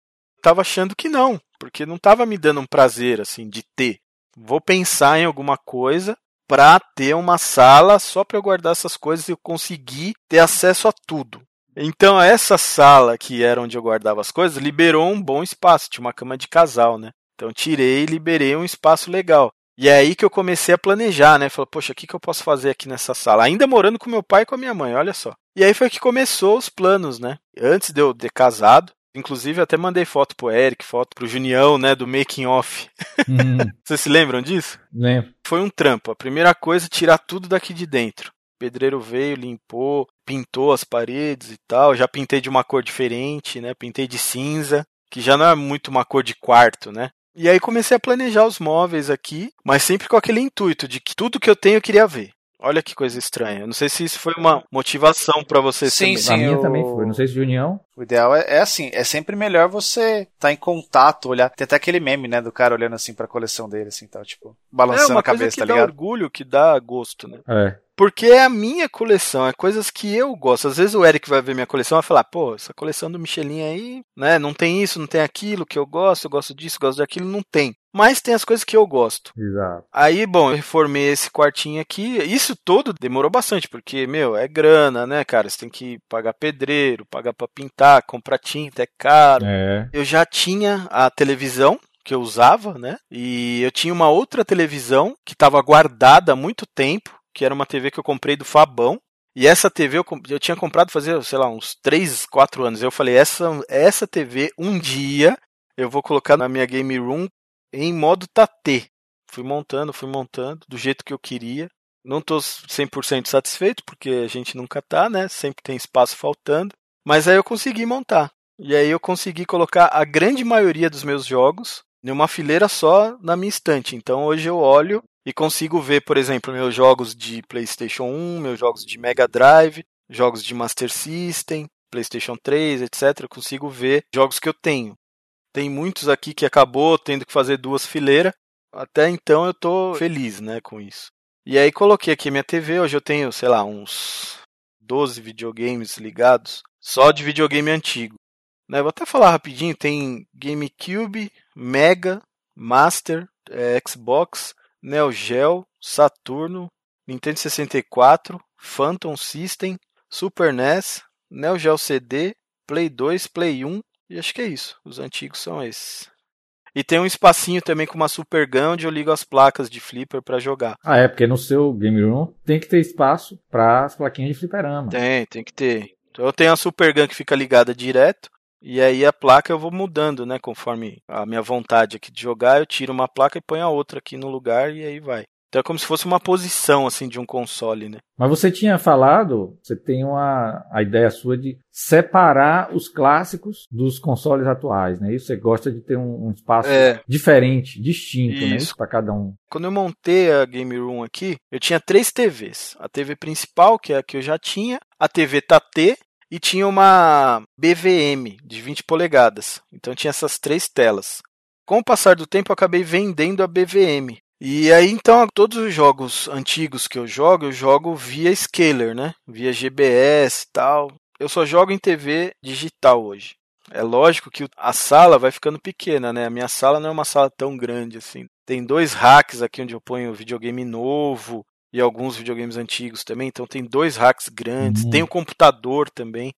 Tava achando que não, porque não tava me dando um prazer assim de ter. Vou pensar em alguma coisa para ter uma sala só para guardar essas coisas e eu conseguir ter acesso a tudo. Então essa sala que era onde eu guardava as coisas liberou um bom espaço, tinha uma cama de casal, né? Então tirei e liberei um espaço legal. E é aí que eu comecei a planejar, né? Falei, poxa, o que, que eu posso fazer aqui nessa sala? Ainda morando com meu pai e com a minha mãe, olha só. E aí foi que começou os planos, né? Antes de eu ter casado, Inclusive, até mandei foto pro Eric, foto pro Junião, né, do making off. Hum. Vocês se lembram disso? Lembro. Foi um trampo. A primeira coisa, tirar tudo daqui de dentro. O pedreiro veio, limpou, pintou as paredes e tal. Já pintei de uma cor diferente, né? Pintei de cinza, que já não é muito uma cor de quarto, né? E aí comecei a planejar os móveis aqui, mas sempre com aquele intuito de que tudo que eu tenho eu queria ver. Olha que coisa estranha. Eu não sei se isso foi uma motivação para você sim, também. Sim, a minha eu... também foi. Não sei se de união. O ideal é, é, assim, é sempre melhor você estar tá em contato, olhar. Tem até aquele meme, né, do cara olhando assim pra coleção dele, assim, tal, tipo, balançando é, a cabeça, tá ligado? É orgulho, que dá gosto, né? É. Porque é a minha coleção, é coisas que eu gosto. Às vezes o Eric vai ver minha coleção e vai falar, pô, essa coleção do Michelin aí, né, não tem isso, não tem aquilo que eu gosto, eu gosto disso, eu gosto daquilo, não tem. Mas tem as coisas que eu gosto. Exato. Aí, bom, eu reformei esse quartinho aqui. Isso todo demorou bastante, porque, meu, é grana, né, cara? Você tem que pagar pedreiro, pagar pra pintar, comprar tinta, é caro. É. Eu já tinha a televisão, que eu usava, né? E eu tinha uma outra televisão que estava guardada há muito tempo, que era uma TV que eu comprei do Fabão. E essa TV eu, eu tinha comprado fazia, sei lá, uns 3, 4 anos. Eu falei, essa, essa TV, um dia, eu vou colocar na minha game room em modo Tate. Fui montando, fui montando, do jeito que eu queria. Não estou 100% satisfeito, porque a gente nunca tá, né? Sempre tem espaço faltando. Mas aí eu consegui montar. E aí eu consegui colocar a grande maioria dos meus jogos em uma fileira só na minha estante. Então hoje eu olho e consigo ver, por exemplo, meus jogos de PlayStation 1, meus jogos de Mega Drive, jogos de Master System, PlayStation 3, etc. Eu consigo ver jogos que eu tenho. Tem muitos aqui que acabou tendo que fazer duas fileiras. Até então eu tô feliz, né, com isso. E aí coloquei aqui minha TV, hoje eu tenho, sei lá, uns 12 videogames ligados, só de videogame antigo. Né, vou até falar rapidinho, tem GameCube, Mega, Master, é, Xbox, Neo Geo, Saturno, Nintendo 64, Phantom System, Super NES, Neo Geo CD, Play 2, Play 1 e acho que é isso. Os antigos são esses. E tem um espacinho também com uma Super Gun onde eu ligo as placas de flipper para jogar. Ah, é, porque no seu Game Room tem que ter espaço para as plaquinhas de fliperama. Tem, tem que ter. Então eu tenho a Super Gun que fica ligada direto. E aí a placa eu vou mudando, né? Conforme a minha vontade aqui de jogar, eu tiro uma placa e ponho a outra aqui no lugar e aí vai. Então é como se fosse uma posição assim de um console, né? Mas você tinha falado, você tem uma a ideia sua de separar os clássicos dos consoles atuais, né? Isso você gosta de ter um, um espaço é. diferente, distinto, né? Isso. né? Isso para cada um. Quando eu montei a Game Room aqui, eu tinha três TVs. A TV principal, que é a que eu já tinha, a TV Tate e tinha uma BVM de 20 polegadas. Então tinha essas três telas. Com o passar do tempo, eu acabei vendendo a BVM. E aí, então, todos os jogos antigos que eu jogo, eu jogo via scaler, né? Via GBS e tal. Eu só jogo em TV digital hoje. É lógico que a sala vai ficando pequena, né? A minha sala não é uma sala tão grande assim. Tem dois racks aqui onde eu ponho videogame novo e alguns videogames antigos também. Então tem dois racks grandes. Uhum. Tem o computador também,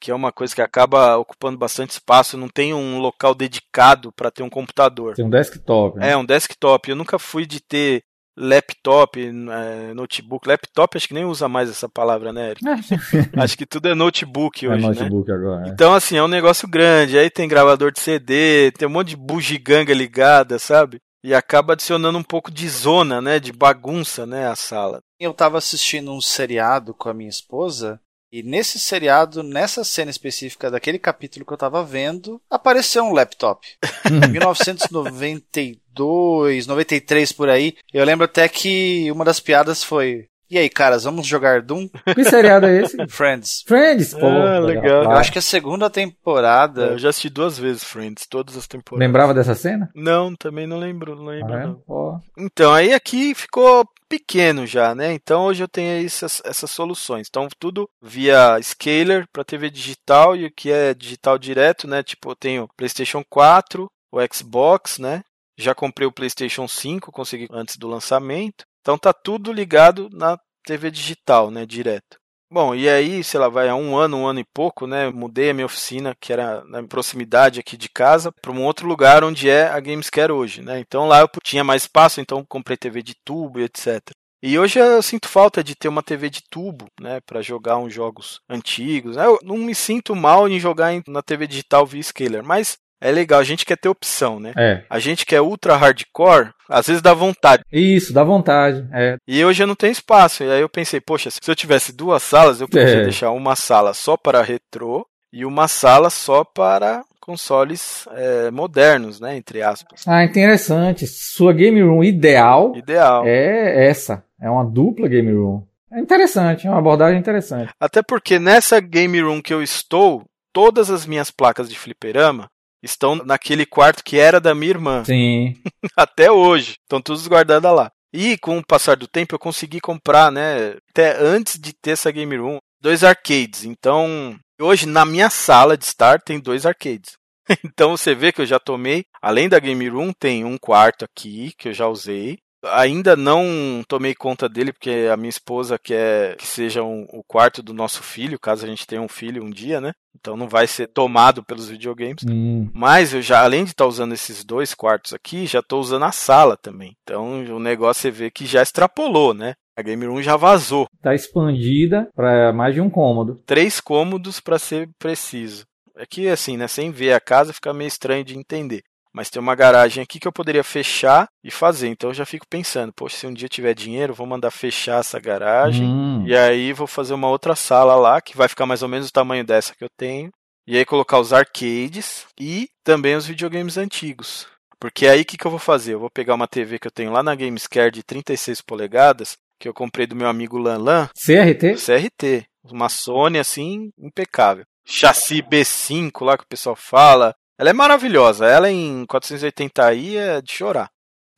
que é uma coisa que acaba ocupando bastante espaço. Não tem um local dedicado para ter um computador. Tem um desktop. Né? É, um desktop. Eu nunca fui de ter laptop, é, notebook. Laptop acho que nem usa mais essa palavra, né, Eric? acho que tudo é notebook é hoje, notebook né? agora. é. Então, assim, é um negócio grande. Aí tem gravador de CD, tem um monte de bugiganga ligada, sabe? E acaba adicionando um pouco de zona, né? De bagunça, né? A sala. Eu tava assistindo um seriado com a minha esposa. E nesse seriado, nessa cena específica daquele capítulo que eu tava vendo, apareceu um laptop. Em 1992, 93 por aí. Eu lembro até que uma das piadas foi: E aí, caras, vamos jogar Doom? Que seriado é esse? Friends. Friends, pô. Ah, legal. Eu acho que a segunda temporada. Eu já assisti duas vezes Friends, todas as temporadas. Lembrava dessa cena? Não, também não lembro, não lembro. Ah, é? não. Então, aí aqui ficou pequeno já, né? Então hoje eu tenho essas, essas soluções. Então, tudo via scaler para TV digital e o que é digital direto, né? Tipo, eu tenho PlayStation 4, o Xbox, né? Já comprei o PlayStation 5, consegui antes do lançamento. Então tá tudo ligado na TV digital, né? Direto. Bom, e aí, sei lá, vai há um ano, um ano e pouco, né? Mudei a minha oficina, que era na proximidade aqui de casa, para um outro lugar onde é a Gamescare hoje, né? Então lá eu tinha mais espaço, então comprei TV de tubo e etc. E hoje eu sinto falta de ter uma TV de tubo, né, para jogar uns jogos antigos. Eu não me sinto mal em jogar na TV digital via scaler, mas é legal, a gente quer ter opção, né? É. A gente que é ultra hardcore, às vezes dá vontade. Isso, dá vontade. É. E hoje eu não tenho espaço. E aí eu pensei, poxa, se eu tivesse duas salas, eu podia É. deixar uma sala só para retrô e uma sala só para consoles é, modernos, né? Entre aspas. Ah, interessante. Sua game room ideal Ideal. é essa. É uma dupla game room. É interessante, é uma abordagem interessante. Até porque nessa game room que eu estou, todas as minhas placas de fliperama estão naquele quarto que era da minha irmã. Sim. Até hoje. Estão todas guardadas lá. E com o passar do tempo eu consegui comprar, né? Até antes de ter essa game room, dois arcades. Então, hoje na minha sala de estar tem dois arcades. Então você vê que eu já tomei, além da game room, tem um quarto aqui que eu já usei. Ainda não tomei conta dele porque a minha esposa quer que seja um- o quarto do nosso filho, caso a gente tenha um filho um dia, né? Então não vai ser tomado pelos videogames. Hum. Mas eu já, além de estar usando esses dois quartos aqui, já estou usando a sala também. Então o negócio você vê que já extrapolou, né? A Game Room já vazou. Tá expandida para mais de um cômodo. Três cômodos para ser preciso. É que assim, né? Sem ver a casa fica meio estranho de entender. Mas tem uma garagem aqui que eu poderia fechar e fazer. Então eu já fico pensando, poxa, se um dia tiver dinheiro, vou mandar fechar essa garagem. Hum. E aí vou fazer uma outra sala lá, que vai ficar mais ou menos o tamanho dessa que eu tenho. E aí colocar os arcades e também os videogames antigos. Porque aí o que, que eu vou fazer? Eu vou pegar uma TV que eu tenho lá na Gamescare de 36 polegadas, que eu comprei do meu amigo Lanlan, CRT? CRT. Uma Sony assim, impecável. Chassi B5 lá que o pessoal fala. Ela é maravilhosa. Ela em 480i é de chorar.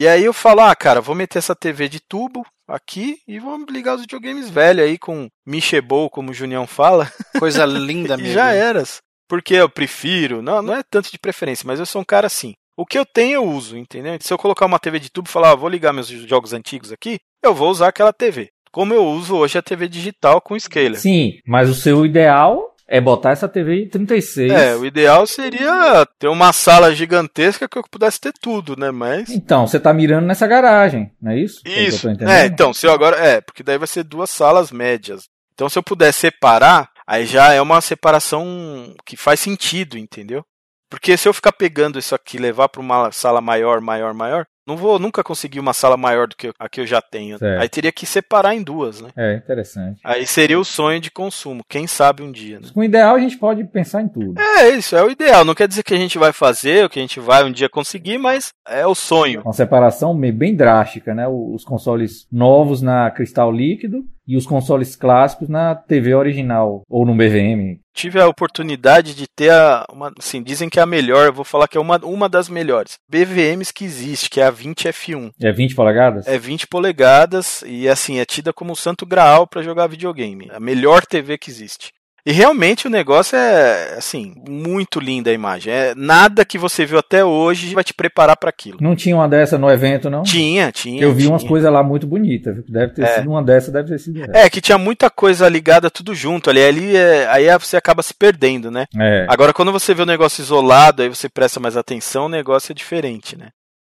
E aí eu falo, ah, cara, vou meter essa TV de tubo aqui e vou ligar os videogames velhos aí com Michebol, como o Junião fala. Coisa linda mesmo. já eras. Porque eu prefiro, não, não é tanto de preferência, mas eu sou um cara assim. O que eu tenho eu uso, entendeu? Se eu colocar uma TV de tubo e falar, ah, vou ligar meus jogos antigos aqui, eu vou usar aquela TV. Como eu uso hoje a TV digital com scaler. Sim, mas o seu ideal é botar essa TV em 36. É, o ideal seria ter uma sala gigantesca que eu pudesse ter tudo, né? Mas. Então, você tá mirando nessa garagem, não é isso? Eu Isso. entendendo? É, então, se eu agora. É, porque daí vai ser duas salas médias. Então, se eu puder separar, aí já é uma separação que faz sentido, entendeu? Porque se eu ficar pegando isso aqui e levar para uma sala maior, maior, maior, não vou nunca conseguir uma sala maior do que a que eu já tenho. Certo. Aí teria que separar em duas, né? É, interessante. Aí seria o sonho de consumo. Quem sabe um dia, né? Com o ideal, a gente pode pensar em tudo. É isso, é o ideal. Não quer dizer que a gente vai fazer, ou que a gente vai um dia conseguir, mas é o sonho. Uma separação bem drástica, né? Os consoles novos na cristal líquido e os consoles clássicos na TV original ou no BVM. Tive a oportunidade de ter a, uma, assim, dizem que é a melhor, vou falar que é uma, uma das melhores BVMs que existe, que é a 20F1. É 20 polegadas? É 20 polegadas e assim, é tida como o santo graal para jogar videogame. A melhor TV que existe. E realmente o negócio é, assim, muito linda a imagem. É nada que você viu até hoje vai te preparar para aquilo. Não tinha uma dessa no evento, não? Tinha, tinha. Eu vi tinha. umas coisas lá muito bonitas. Deve ter É. sido uma dessa, deve ter sido essa. É, que tinha muita coisa ligada tudo junto ali. ali é- aí você acaba se perdendo, né? É. Agora, quando você vê o negócio isolado, aí você presta mais atenção, o negócio é diferente, né?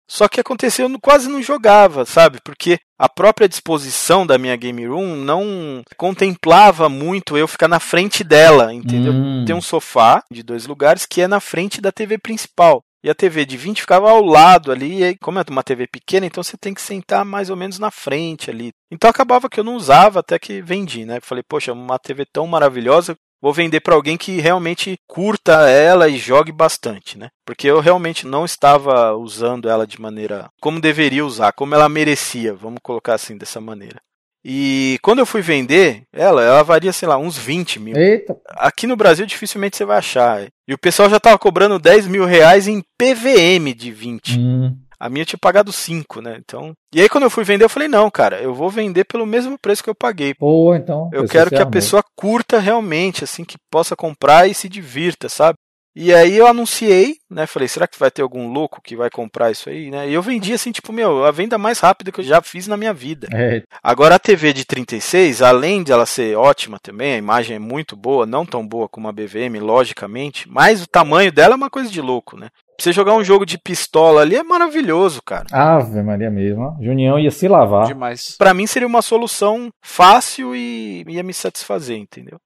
Só que aconteceu, eu quase não jogava, sabe? Porque a própria disposição da minha game room não contemplava muito eu ficar na frente dela, entendeu? Hum. Tem um sofá de dois lugares que é na frente da TV principal. E a TV de 20 ficava ao lado ali, e aí, como é uma TV pequena, então você tem que sentar mais ou menos na frente ali. Então acabava que eu não usava até que vendi, né? Falei, poxa, uma TV tão maravilhosa, vou vender para alguém que realmente curta ela e jogue bastante, né? Porque eu realmente não estava usando ela de maneira como deveria usar, como ela merecia, vamos colocar assim dessa maneira. E quando eu fui vender ela, ela varia, sei lá, uns 20 mil. Eita, Aqui no Brasil dificilmente você vai achar. E o pessoal já tava cobrando 10 mil reais em PVM de 20. hum, A minha tinha pagado 5, né? Então. E aí quando eu fui vender, eu falei, não, cara, eu vou vender pelo mesmo preço que eu paguei. pô, então. Eu quero que a pessoa curta realmente, assim, que possa comprar e se divirta, sabe? E aí eu anunciei, né? Falei, será que vai ter algum louco que vai comprar isso aí, né? E eu vendi assim, tipo, meu, a venda mais rápida que eu já fiz na minha vida. É, Agora a TV de 36, além de ela ser ótima também, a imagem é muito boa, não tão boa como a BVM, logicamente, mas o tamanho dela é uma coisa de louco, né? Pra você jogar um jogo de pistola ali é maravilhoso, cara. Ave Maria mesmo. Junião ia se lavar. Demais. Pra mim seria uma solução fácil e ia me satisfazer, entendeu?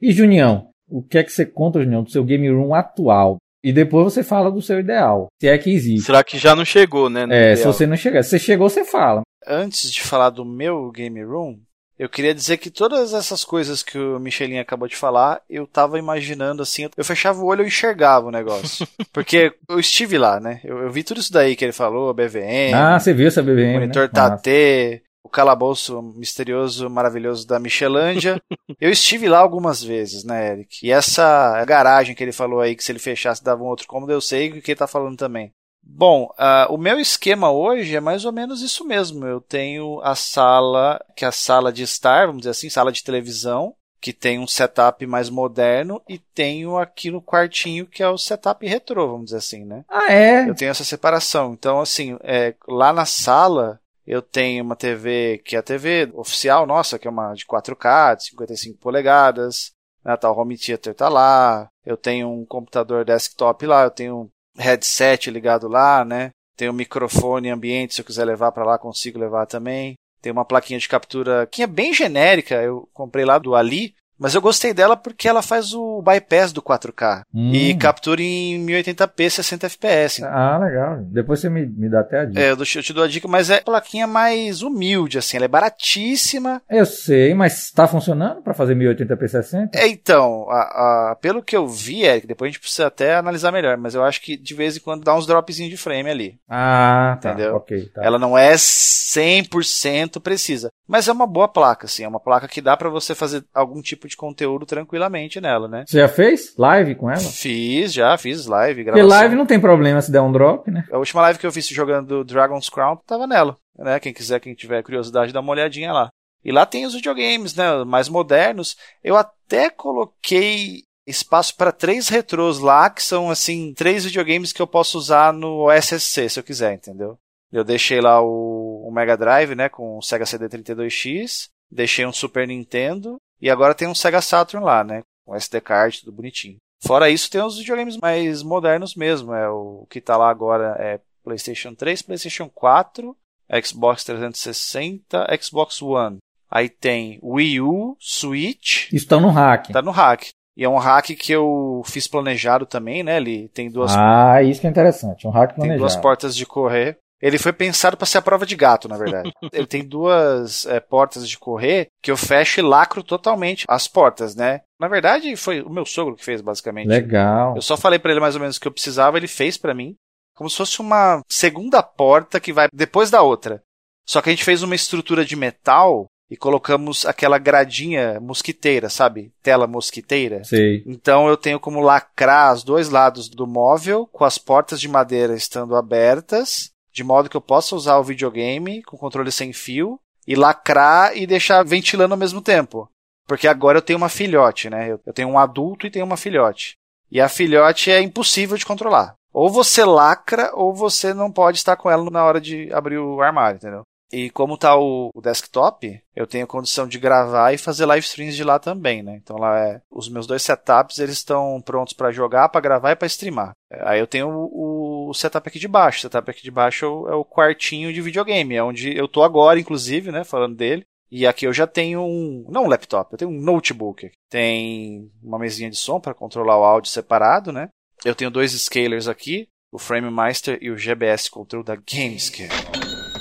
E Junião, o que é que você conta, Junião, do seu game room atual? E depois você fala do seu ideal. Se é que existe. Será que já não chegou, né? no É, se ideal? você não chegar. Se você chegou, você fala. Antes de falar do meu game room, eu queria dizer que todas essas coisas que o Michelinho acabou de falar, eu tava imaginando assim, eu fechava o olho e eu enxergava o negócio. Porque eu estive lá, né? Eu, eu vi tudo isso daí que ele falou, a BVM, Ah, você viu essa BBM, monitor né? Massa. Tate, o calabouço misterioso, maravilhoso da Michelândia. eu estive lá algumas vezes, né, Eric? E essa garagem que ele falou aí, que se ele fechasse dava um outro cômodo, eu sei o que ele tá falando também. Bom, ah, o meu esquema hoje é mais ou menos isso mesmo. Eu tenho a sala, que é a sala de estar, vamos dizer assim, sala de televisão, que tem um setup mais moderno, e tenho aqui no quartinho que é o setup retrô, vamos dizer assim, né? Ah, é? Eu tenho essa separação. Então, assim, é, lá na sala eu tenho uma TV que é a TV oficial nossa, que é uma de 4K, de 55 polegadas. Né, tá, o home theater tá lá. Eu tenho um computador desktop lá. Eu tenho headset ligado lá, né? Tenho um microfone ambiente, se eu quiser levar para lá, consigo levar também. Tem uma plaquinha de captura que é bem genérica, eu comprei lá do Ali, mas eu gostei dela porque ela faz o bypass do 4K Hum. e captura em 1080p 60 fps. Ah, legal. Depois você me, me dá até a dica. É, eu, dou- eu te dou a dica, mas é plaquinha mais humilde, assim, ela é baratíssima. Eu sei, mas está funcionando para fazer 1080p 60? É, então, a- a- pelo que eu vi, Eric, depois a gente precisa até analisar melhor, mas eu acho que de vez em quando dá uns dropzinhos de frame ali. Ah, tá. Entendeu? Ok, tá. Ela não é 100% precisa, mas é uma boa placa, assim, é uma placa que dá pra você fazer algum tipo de conteúdo tranquilamente nela, né? Você já fez live com ela? Fiz, já, fiz live, Porque gravação. live não tem problema se der um drop, né? A última live que eu fiz jogando Dragon's Crown tava nela, né? Quem quiser, quem tiver curiosidade, dá uma olhadinha lá. E lá tem os videogames, né? Mais modernos. Eu até coloquei espaço para três retrôs lá, que são, assim, três videogames que eu posso usar no OSSC, se eu quiser, entendeu? Eu deixei lá o, o Mega Drive, né? Com o Sega CD 32X. Deixei um Super Nintendo. E agora tem um Sega Saturn lá, né? Com SD card, tudo bonitinho. Fora isso, tem os videogames mais modernos mesmo. É o que tá lá agora é PlayStation 3, PlayStation 4, Xbox 360, Xbox One. Aí tem Wii U, Switch, Estão no hack. tá no hack. E é um hack que eu fiz planejado também, né? Ele tem duas, Ah, isso que é interessante. Um hack tem duas planejado. portas de correr. Ele foi pensado para ser a prova de gato, na verdade. Ele tem duas é, portas de correr que eu fecho e lacro totalmente as portas, né? Na verdade, foi o meu sogro que fez, basicamente. Legal. Eu só falei pra ele mais ou menos o que eu precisava, ele fez pra mim, como se fosse uma segunda porta que vai depois da outra. Só que a gente fez uma estrutura de metal e colocamos aquela gradinha mosquiteira, sabe? Tela mosquiteira. Sei. Então eu tenho como lacrar os dois lados do móvel com as portas de madeira estando abertas, de modo que eu possa usar o videogame com controle sem fio e lacrar e deixar ventilando ao mesmo tempo. Porque agora eu tenho uma filhote, né? Eu tenho um adulto e tenho uma filhote. E a filhote é impossível de controlar. Ou você lacra, ou você não pode estar com ela na hora de abrir o armário, entendeu? E como tá o, o, desktop, eu tenho condição de gravar e fazer live streams de lá também, né? Então lá é, os meus dois setups eles estão prontos para jogar, para gravar e para streamar. Aí eu tenho o, o, setup aqui de baixo. O setup aqui de baixo é o, é o quartinho de videogame, é onde eu tô agora, inclusive, né? Falando dele. E aqui eu já tenho um, não um laptop, eu tenho um notebook. Tem uma mesinha de som para controlar o áudio separado, né? Eu tenho dois scalers aqui, o FrameMaster e o GBS Control da Gamescare.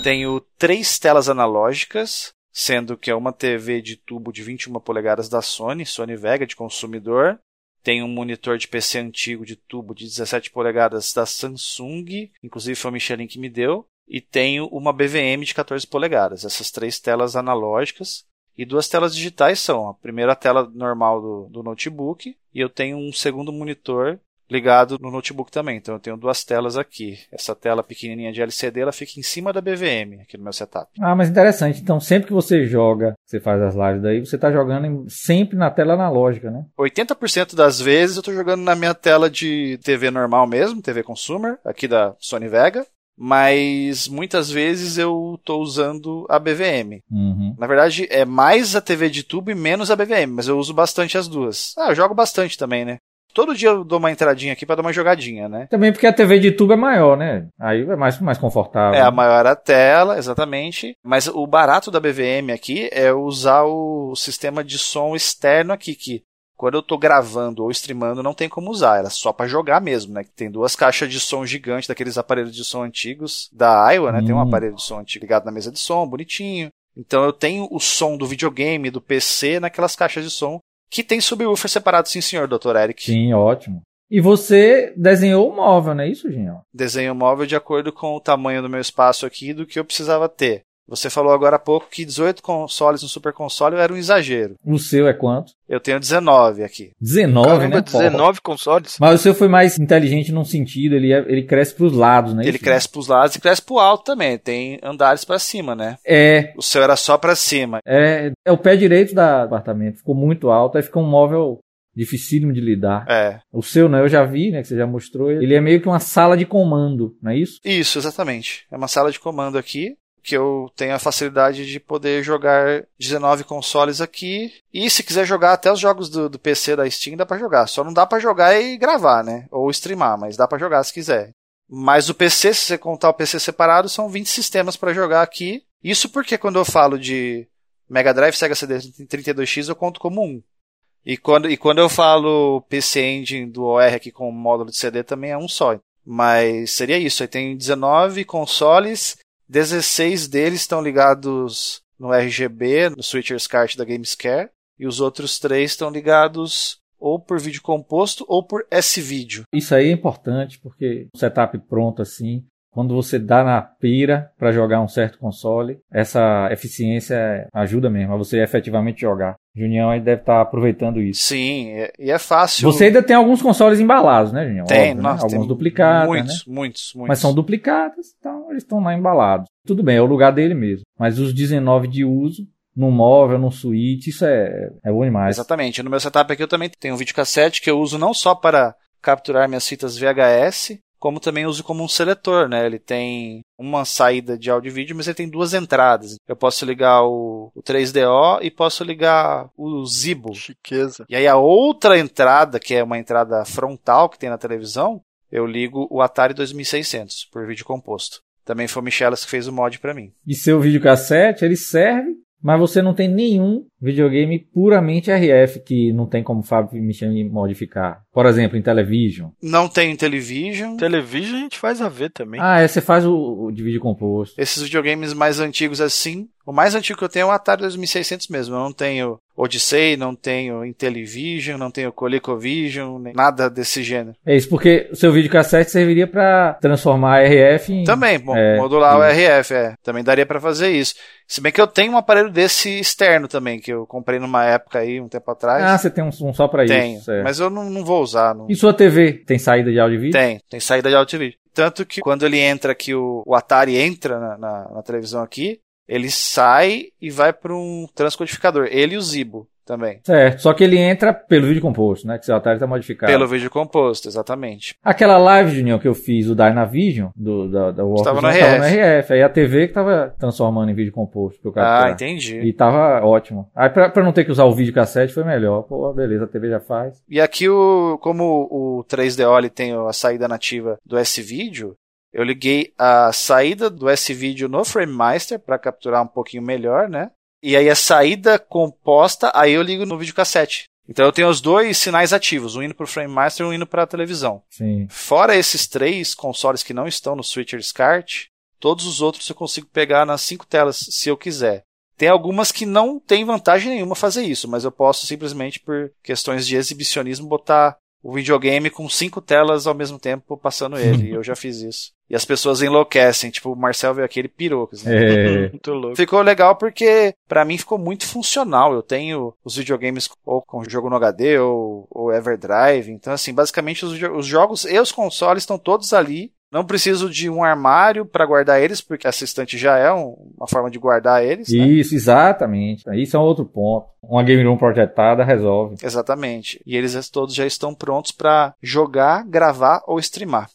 Tenho três telas analógicas, sendo que é uma TV de tubo de 21 polegadas da Sony, Sony Vega de consumidor. Tem um monitor de PC antigo de tubo de 17 polegadas da Samsung, inclusive foi o Michelin que me deu. E tenho uma BVM de 14 polegadas. Essas três telas analógicas. E duas telas digitais são a primeira tela normal do, do notebook e eu tenho um segundo monitor ligado no notebook também. Então eu tenho duas telas aqui. Essa tela pequenininha de LCD, ela fica em cima da BVM aqui no meu setup. Ah, mas interessante. Então sempre que você joga, você faz as lives daí, você está jogando sempre na tela analógica, né? 80% das vezes eu estou jogando na minha tela de TV normal mesmo, TV consumer, aqui da Sony Vega. Mas muitas vezes eu estou usando a BVM. Uhum. Na verdade, é mais a TV de tubo e menos a BVM, mas eu uso bastante as duas. Ah, eu jogo bastante também, né? Todo dia eu dou uma entradinha aqui para dar uma jogadinha, né? Também porque a TV de tubo é maior, né? Aí é mais, mais confortável. É, a maior a tela, exatamente. Mas o barato da BVM aqui é usar o sistema de som externo aqui, que quando eu tô gravando ou streamando não tem como usar, era só para jogar mesmo, né? Tem duas caixas de som gigantes daqueles aparelhos de som antigos da Iowa, né? Hum. Tem um hum. aparelho de som antigo ligado na mesa de som, bonitinho. Então eu tenho o som do videogame, do PC naquelas caixas de som que tem subwoofer separado, sim, senhor, Dr. Eric. Sim, ótimo. E você desenhou o móvel, não é isso, Ginho? Desenho o móvel de acordo com o tamanho do meu espaço aqui e do que eu precisava ter. Você falou agora há pouco que 18 consoles no Super Console era um exagero. O seu é quanto? Eu tenho 19 aqui. 19, Caramba, né? 19 consoles. Mas o seu foi mais inteligente num sentido, ele, é, ele cresce pros lados, né? Ele isso? cresce pros lados e cresce pro alto também. Tem andares para cima, né? É. O seu era só para cima. É, é o pé direito do apartamento. Ficou muito alto, aí fica um móvel dificílimo de lidar. É. O seu, né? Eu já vi, né? Que você já mostrou. Ele é meio que uma sala de comando, não é isso? Isso, exatamente. É uma sala de comando aqui que eu tenho a facilidade de poder jogar 19 consoles aqui. E se quiser jogar até os jogos do, do PC da Steam, dá para jogar. Só não dá para jogar e gravar, né? Ou streamar, mas dá para jogar se quiser. Mas o PC, se você contar o PC separado, são 20 sistemas para jogar aqui. Isso porque quando eu falo de Mega Drive, Sega CD 32X, eu conto como um. E quando, e quando eu falo PC Engine do OR aqui com módulo de CD, também é um só. Mas seria isso. Aí tem 19 consoles 16 deles estão ligados no RGB, no Switcher's Cart da Gamescare, e os outros três estão ligados ou por vídeo composto ou por S-Vídeo. Isso aí é importante porque o setup pronto assim, quando você dá na pira para jogar um certo console, essa eficiência ajuda mesmo a você efetivamente jogar. Junião aí deve estar tá aproveitando isso. Sim, é, e é fácil. Você ainda tem alguns consoles embalados, né, Junião? Tem, Óbvio, né? nossa, né? Alguns duplicados. Muitos, né? muitos, muitos. Mas são duplicados, então eles estão lá embalados. Tudo bem, é o lugar dele mesmo. Mas os 19 de uso, no móvel, no Switch, isso é, é bom demais. Exatamente. No meu setup aqui eu também tenho um videocassete que eu uso não só para capturar minhas fitas VHS, como também uso como um seletor, né? Ele tem uma saída de áudio e vídeo, mas ele tem duas entradas. Eu posso ligar o, o 3DO e posso ligar o Zibo. Chiqueza. E aí a outra entrada, que é uma entrada frontal que tem na televisão, eu ligo o Atari 2600 por vídeo composto. Também foi o Michelas que fez o mod para mim. E seu videocassete, ele serve mas você não tem nenhum videogame puramente RF que não tem como Fábio Michelin modificar. Por exemplo, em Television. Não tem em Television. Television a gente faz a ver também. Ah, é, você faz o, o de vídeo composto. Esses videogames mais antigos assim. O mais antigo que eu tenho é o Atari 2600 mesmo. Eu não tenho Odyssey, não tenho Intellivision, não tenho ColecoVision, nada desse gênero. É isso, porque o seu videocassete serviria para transformar RF em. Também, bom, é, modular o RF, é. Também daria para fazer isso. Se bem que eu tenho um aparelho desse externo também, que eu comprei numa época aí, um tempo atrás. Ah, você tem um, um só para isso. Tenho, mas eu não, não vou usar. Não... E sua TV tem saída de áudio e vídeo? Tem, tem saída de áudio e vídeo. Tanto que quando ele entra aqui, o, o Atari entra na, na, na televisão aqui, ele sai e vai para um transcodificador. Ele e o Zibo. Também. Certo, só que ele entra pelo vídeo composto, né? Que seu Atari tá modificado. Pelo vídeo composto, exatamente. Aquela live, Juninho, que eu fiz, o Dynavision, do, da, da Warp Estava no Zone, tava RF. no RF. Aí a TV que tava transformando em vídeo composto pro. Ah, entendi. E tava ótimo. Aí pra, pra não ter que usar o vídeo cassete foi melhor. Pô, beleza, a TV já faz. E aqui, o, como o 3DO ele tem a saída nativa do S-Video, eu liguei a saída do S-Video no FrameMaster para capturar um pouquinho melhor, né? E aí a saída composta, aí eu ligo no videocassete. Então eu tenho os dois sinais ativos, um indo para o FrameMaster e um indo para a televisão. Sim. Fora esses três consoles que não estão no Switcher SCART, todos os outros eu consigo pegar nas cinco telas, se eu quiser. Tem algumas que não tem vantagem nenhuma fazer isso, mas eu posso simplesmente, por questões de exibicionismo, botar o videogame com cinco telas ao mesmo tempo passando ele. e eu já fiz isso. E as pessoas enlouquecem, tipo, o Marcel veio aqui, ele pirou. Assim. É. Muito louco. Ficou legal porque, pra mim, ficou muito funcional. Eu tenho os videogames ou com jogo no HD ou, ou Everdrive. Então, assim, basicamente os, os jogos e os consoles estão todos ali. Não preciso de um armário pra guardar eles, porque essa estante já é um- uma forma de guardar eles. né? Isso, exatamente. Isso é um outro ponto. Uma game room projetada resolve. Exatamente. E eles todos já estão prontos pra jogar, gravar ou streamar.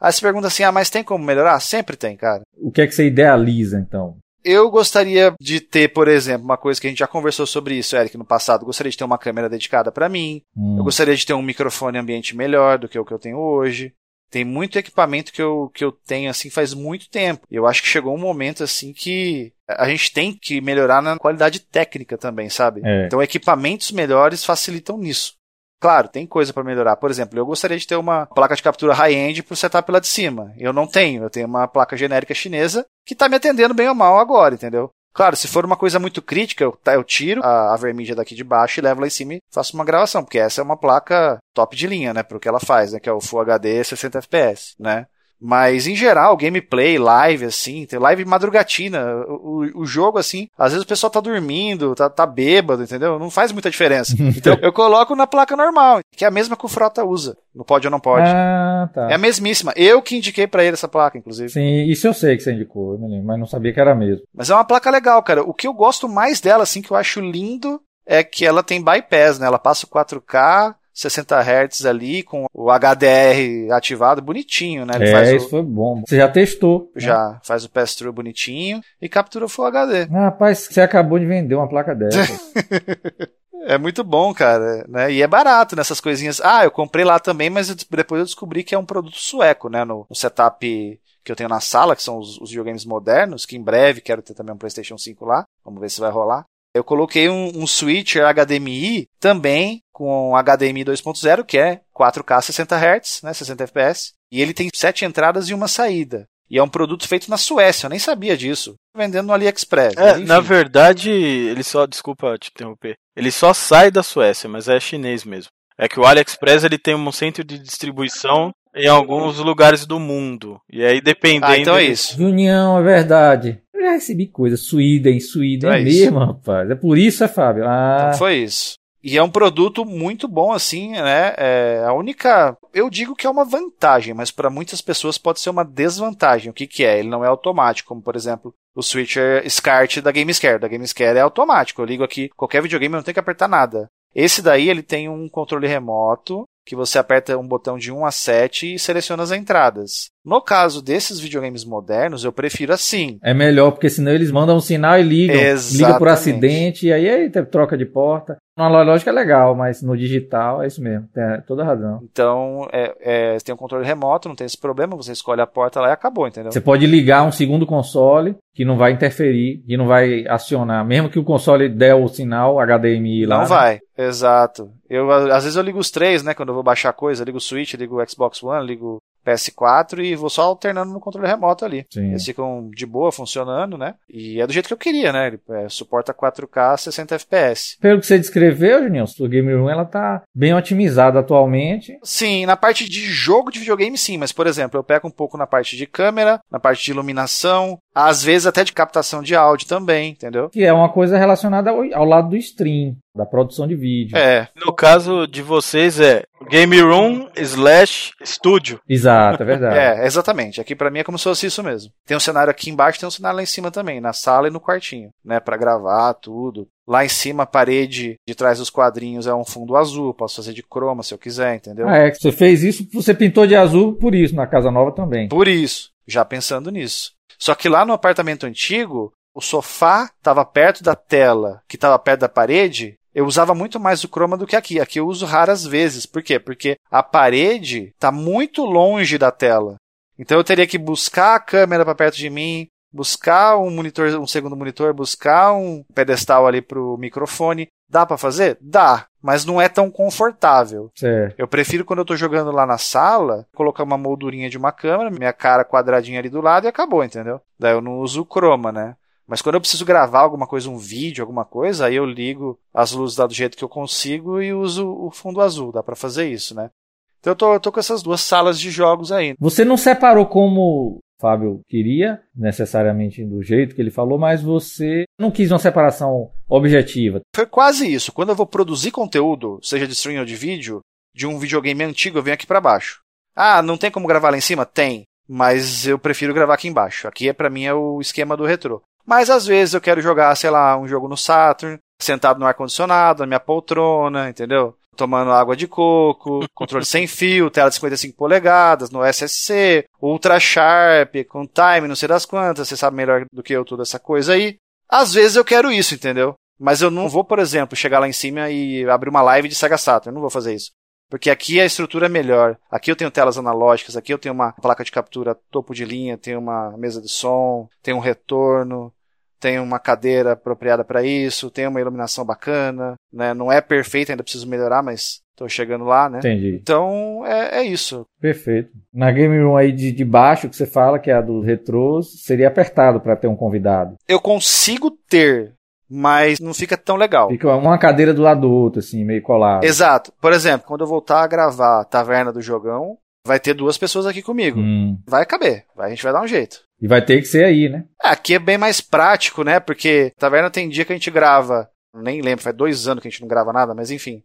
Aí você pergunta assim: ah, mas tem como melhorar? Sempre tem, cara. O que é que você idealiza, então? Eu gostaria de ter, por exemplo, uma coisa que a gente já conversou sobre isso, Eric, no passado. Gostaria de ter uma câmera dedicada pra mim. Hum. Eu gostaria de ter um microfone ambiente melhor do que o que eu tenho hoje. Tem muito equipamento que eu, que eu tenho assim faz muito tempo. E eu acho que chegou um momento assim que a gente tem que melhorar na qualidade técnica também, sabe? É. Então equipamentos melhores facilitam nisso. Claro, tem coisa para melhorar. Por exemplo, eu gostaria de ter uma placa de captura high-end pro setup lá de cima. Eu não tenho. Eu tenho uma placa genérica chinesa que tá me atendendo bem ou mal agora, entendeu? Claro, se for uma coisa muito crítica, eu, tiro a, a vermídia daqui de baixo e levo lá em cima e faço uma gravação, porque essa é uma placa top de linha, né, pro que ela faz, né, que é o Full HD 60 FPS, né? Mas, em geral, gameplay, live, assim, tem live madrugatina. O, o, jogo, assim, às vezes o pessoal tá dormindo, tá, tá bêbado, entendeu? Não faz muita diferença. Então, eu coloco na placa normal, que é a mesma que o Frota usa. No pode ou não pode. Ah, tá. É a mesmíssima. Eu que indiquei pra ele essa placa, inclusive. Sim, isso eu sei que você indicou, eu me lembro, mas não sabia que era mesmo. Mas é uma placa legal, cara. O que eu gosto mais dela, assim, que eu acho lindo, é que ela tem bypass, né? Ela passa o 4K, 60 Hz ali, com o HDR ativado, bonitinho, né? Ele é, isso o, foi bom. Você já testou. né? já faz o pass-through bonitinho e captura o Full HD. Ah, rapaz, você acabou de vender uma placa dessa. É muito bom, cara, né? E é barato nessas coisinhas. Ah, eu comprei lá também, mas depois eu descobri que é um produto sueco, né? No, no setup que eu tenho na sala, que são os, os videogames modernos, que em breve quero ter também um PlayStation 5 lá. Vamos ver se vai rolar. Eu coloquei um, um switcher HDMI também com HDMI 2.0, que é 4K 60 Hz, né, 60 FPS, e ele tem sete entradas e uma saída. E é um produto feito na Suécia, eu nem sabia disso. Vendendo no AliExpress. É, na verdade, ele só, desculpa te interromper, ele só sai da Suécia, mas é chinês mesmo. É que o AliExpress ele tem um centro de distribuição em alguns lugares do mundo. E aí dependendo. Ah, então é isso. União, é verdade. Eu já recebi coisa. Sweden, Sweden é é mesmo, rapaz. É por isso, é Fábio. Ah, Então foi isso. E é um produto muito bom, assim, né? É a única. Eu digo que é uma vantagem, mas para muitas pessoas pode ser uma desvantagem. O que, que é? Ele não é automático, como por exemplo o switcher SCART da GameScare. Da GameScare é automático. Eu ligo aqui qualquer videogame, eu não tenho que apertar nada. Esse daí ele tem um controle remoto que você aperta um botão de 1 a 7 e seleciona as entradas. No caso desses videogames modernos, eu prefiro assim. é melhor, porque senão eles mandam um sinal e ligam. Exatamente. Liga por acidente, e aí, aí tem troca de porta. No analógico é legal, mas no digital é isso mesmo. Tem toda razão. Então, é, é, tem um controle remoto, não tem esse problema, você escolhe a porta lá e acabou, entendeu? Você pode ligar um segundo console que não vai interferir, que não vai acionar. Mesmo que o console der o sinal HDMI lá. Não né? vai, exato. Eu, às vezes eu ligo os três, né? Quando eu vou baixar coisa, ligo o Switch, ligo o Xbox One, ligo PS4 e vou só alternando no controle remoto ali. Sim. Eles ficam de boa funcionando, né? E é do jeito que eu queria, né? Ele é, suporta 4K 60 FPS. Pelo que você descreveu, Juninho, sua Game Room ela tá bem otimizada atualmente. Sim, na parte de jogo de videogame, sim, mas por exemplo, eu pego um pouco na parte de câmera, na parte de iluminação, às vezes até de captação de áudio também, entendeu? Que é uma coisa relacionada ao, ao lado do stream, da produção de vídeo. É, No caso de vocês, é Game Room slash Studio. Exato, é verdade. É, exatamente. Aqui pra mim é como se fosse isso mesmo. Tem um cenário aqui embaixo, tem um cenário lá em cima também, na sala e no quartinho, né, Pra gravar tudo. Lá em cima, a parede de trás dos quadrinhos é um fundo azul, posso fazer de croma se eu quiser, entendeu? Ah, é, que você fez isso, você pintou de azul por isso na casa nova também. Por isso, já pensando nisso. Só que lá no apartamento antigo, o sofá estava perto da tela, que estava perto da parede, eu usava muito mais o chroma do que aqui. Aqui eu uso raras vezes. Por quê? Porque a parede está muito longe da tela. Então eu teria que buscar a câmera para perto de mim, buscar um monitor, um segundo monitor, buscar um pedestal ali para o microfone. Dá para fazer? Dá, mas não é tão confortável. Certo. Eu prefiro quando eu estou jogando lá na sala, colocar uma moldurinha de uma câmera, minha cara quadradinha ali do lado e acabou, entendeu? Daí eu não uso o chroma, né? Mas quando eu preciso gravar alguma coisa, um vídeo, alguma coisa, aí eu ligo as luzes do jeito que eu consigo e uso o fundo azul. Dá para fazer isso, né? Então eu tô, eu tô com essas duas salas de jogos aí. Você não separou como o Fábio queria, necessariamente do jeito que ele falou, mas você não quis uma separação objetiva. Foi quase isso. Quando eu vou produzir conteúdo, seja de stream ou de vídeo, de um videogame antigo, eu venho aqui para baixo. Ah, não tem como gravar lá em cima? Tem. Mas eu prefiro gravar aqui embaixo. Aqui é para mim é o esquema do retrô. Mas às vezes eu quero jogar, sei lá, um jogo no Saturn, sentado no ar-condicionado, na minha poltrona, entendeu? Tomando água de coco, controle sem fio, tela de 55 polegadas, no SSC, Ultra Sharp, com time, não sei das quantas, você sabe melhor do que eu toda essa coisa aí. Às vezes eu quero isso, entendeu? Mas eu não vou, por exemplo, chegar lá em cima e abrir uma live de Sega Saturn. Eu não vou fazer isso. Porque aqui a estrutura é melhor. Aqui eu tenho telas analógicas, aqui eu tenho uma placa de captura topo de linha, tenho uma mesa de som, tenho um retorno, tem uma cadeira apropriada para isso, tem uma iluminação bacana, né? Não é perfeito, ainda preciso melhorar, mas tô chegando lá, né? Entendi. Então é, é isso. Perfeito. Na Game Room aí de, de baixo que você fala, que é a dos retrôs, seria apertado para ter um convidado. Eu consigo ter, mas não fica tão legal. Fica uma cadeira do lado do outro, assim, meio colado. Exato. Por exemplo, quando eu voltar a gravar Taverna do Jogão, vai ter duas pessoas aqui comigo. Hum. Vai caber, a gente vai dar um jeito. E vai ter que ser aí, né? Aqui é bem mais prático, né? Porque Taverna tem dia que a gente grava, nem lembro, faz dois anos que a gente não grava nada, mas enfim.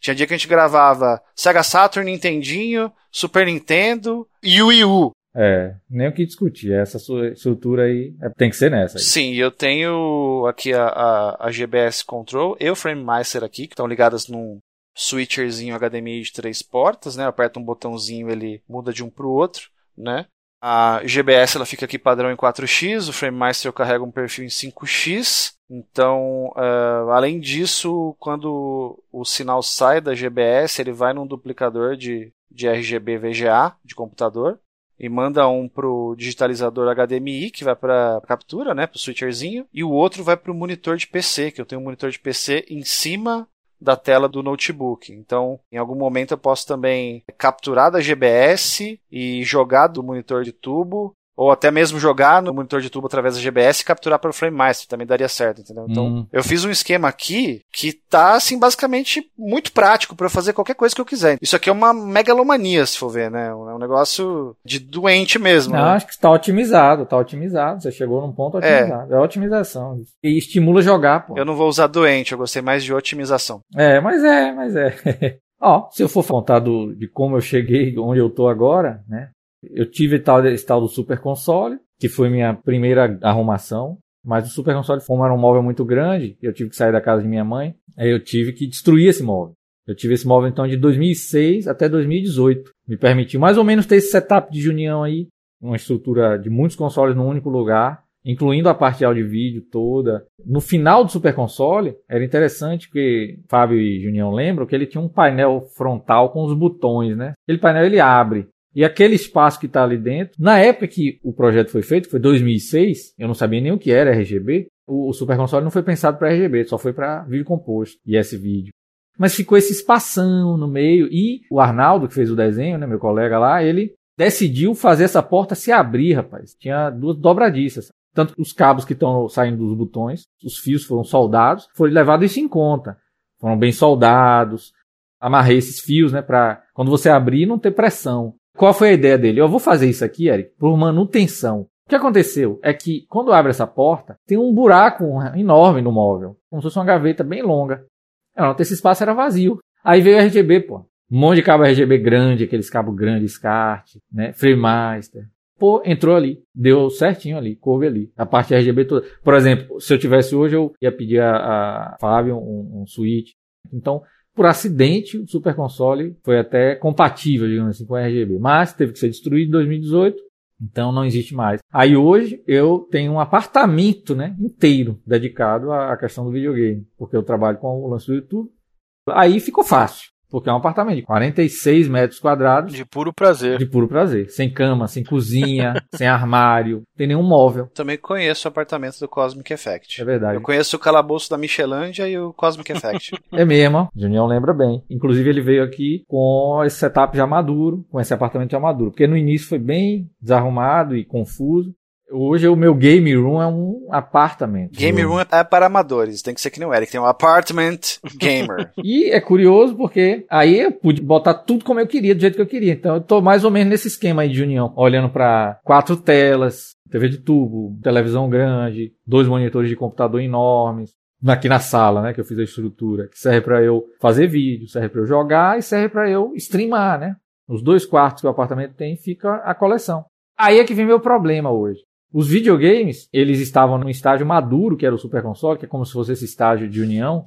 Tinha dia que a gente gravava Sega Saturn, Nintendinho, Super Nintendo e Wii U. É, nem o que discutir. Essa estrutura aí é, tem que ser nessa. Aí. Sim, eu tenho aqui a, a, a GBS Control e o Frame Master aqui, que estão ligadas num switcherzinho HDMI de três portas, né? Aperta um botãozinho, ele muda de um para o outro, né? A GBS ela fica aqui padrão em 4x, o FrameMaster eu carrego um perfil em 5x. Então, uh, além disso, quando o sinal sai da GBS, ele vai num duplicador de, de RGB VGA de computador e manda um pro digitalizador HDMI que vai para captura, né, pro switcherzinho, e o outro vai para o monitor de PC, que eu tenho um monitor de PC em cima da tela do notebook. Então, em algum momento eu posso também capturar da GBS e jogar do monitor de tubo ou até mesmo jogar no monitor de tubo através da GBS e capturar para o Frame Master, também daria certo, entendeu? Então, Hum. eu fiz um esquema aqui que tá, assim, basicamente muito prático para fazer qualquer coisa que eu quiser. Isso aqui é uma megalomania, se for ver, né? É um negócio de doente mesmo. Não, né? acho que está otimizado, está otimizado. Você chegou num ponto otimizado. É, otimização. E estimula jogar, pô. Eu não vou usar doente, eu gostei mais de otimização. É, mas é, mas é. Ó, se eu for contar do, de como eu cheguei onde eu tô agora, né? Eu tive tal, esse tal do Super Console, que foi minha primeira arrumação. Mas o Super Console, como era um móvel muito grande, eu tive que sair da casa de minha mãe, aí eu tive que destruir esse móvel. Eu tive esse móvel então de 2006 até 2018. Me permitiu mais ou menos ter esse setup de união aí, uma estrutura de muitos consoles num único lugar, incluindo a parte de áudio e vídeo toda. No final do Super Console, era interessante porque Fábio e Junião lembram que ele tinha um painel frontal com os botões, né? Aquele painel ele abre. E aquele espaço que está ali dentro, na época que o projeto foi feito, foi 2006, eu não sabia nem o que era RGB. O, o Super Console não foi pensado para RGB, só foi para vídeo composto e esse vídeo. Mas ficou esse espação no meio e o Arnaldo, que fez o desenho, né, meu colega lá, ele decidiu fazer essa porta se abrir, rapaz. Tinha duas dobradiças. Tanto os cabos que estão saindo dos botões, os fios foram soldados, foi levado isso em conta. Foram bem soldados. Amarrei esses fios, né, para quando você abrir não ter pressão. Qual foi a ideia dele? Eu vou fazer isso aqui, Eric, por manutenção. O que aconteceu é que quando abre essa porta, tem um buraco enorme no móvel, como se fosse uma gaveta bem longa. Não, esse espaço era vazio. Aí veio o RGB, pô. Um monte de cabo RGB grande, aqueles cabos grandes, SCART, né? FreeMaster. Pô, entrou ali, deu certinho ali, coube ali. A parte RGB toda. Por exemplo, se eu tivesse hoje, eu ia pedir a, a Fábio um, um switch. Então, por acidente, o Super Console foi até compatível, digamos assim, com o RGB. Mas teve que ser destruído em 2018, então não existe mais. Aí hoje eu tenho um apartamento né, inteiro dedicado à questão do videogame, porque eu trabalho com o lance do YouTube. Aí ficou fácil. Porque é um apartamento de 46 metros quadrados. De puro prazer. De puro prazer. Sem cama, sem cozinha, sem armário, tem nenhum móvel. Também conheço o apartamento do Cosmic Effect. É verdade. Eu conheço o calabouço da Michelândia e o Cosmic Effect. é mesmo, Junião lembra bem. Inclusive ele veio aqui com esse setup já maduro, com esse apartamento já maduro. Porque no início foi bem desarrumado e confuso. Hoje o meu game room é um apartamento. Game room é para amadores, tem que ser que nem o Eric, tem um apartment gamer. e é curioso porque aí eu pude botar tudo como eu queria, do jeito que eu queria. Então eu tô mais ou menos nesse esquema aí de união, olhando para quatro telas, TV de tubo, televisão grande, dois monitores de computador enormes, aqui na sala, né, que eu fiz a estrutura, que serve para eu fazer vídeo, serve para eu jogar e serve para eu streamar, né? Nos dois quartos que o apartamento tem, fica a coleção. Aí é que vem meu problema hoje. Os videogames, eles estavam no estágio maduro, que era o Super Console, que é como se fosse esse estágio de união.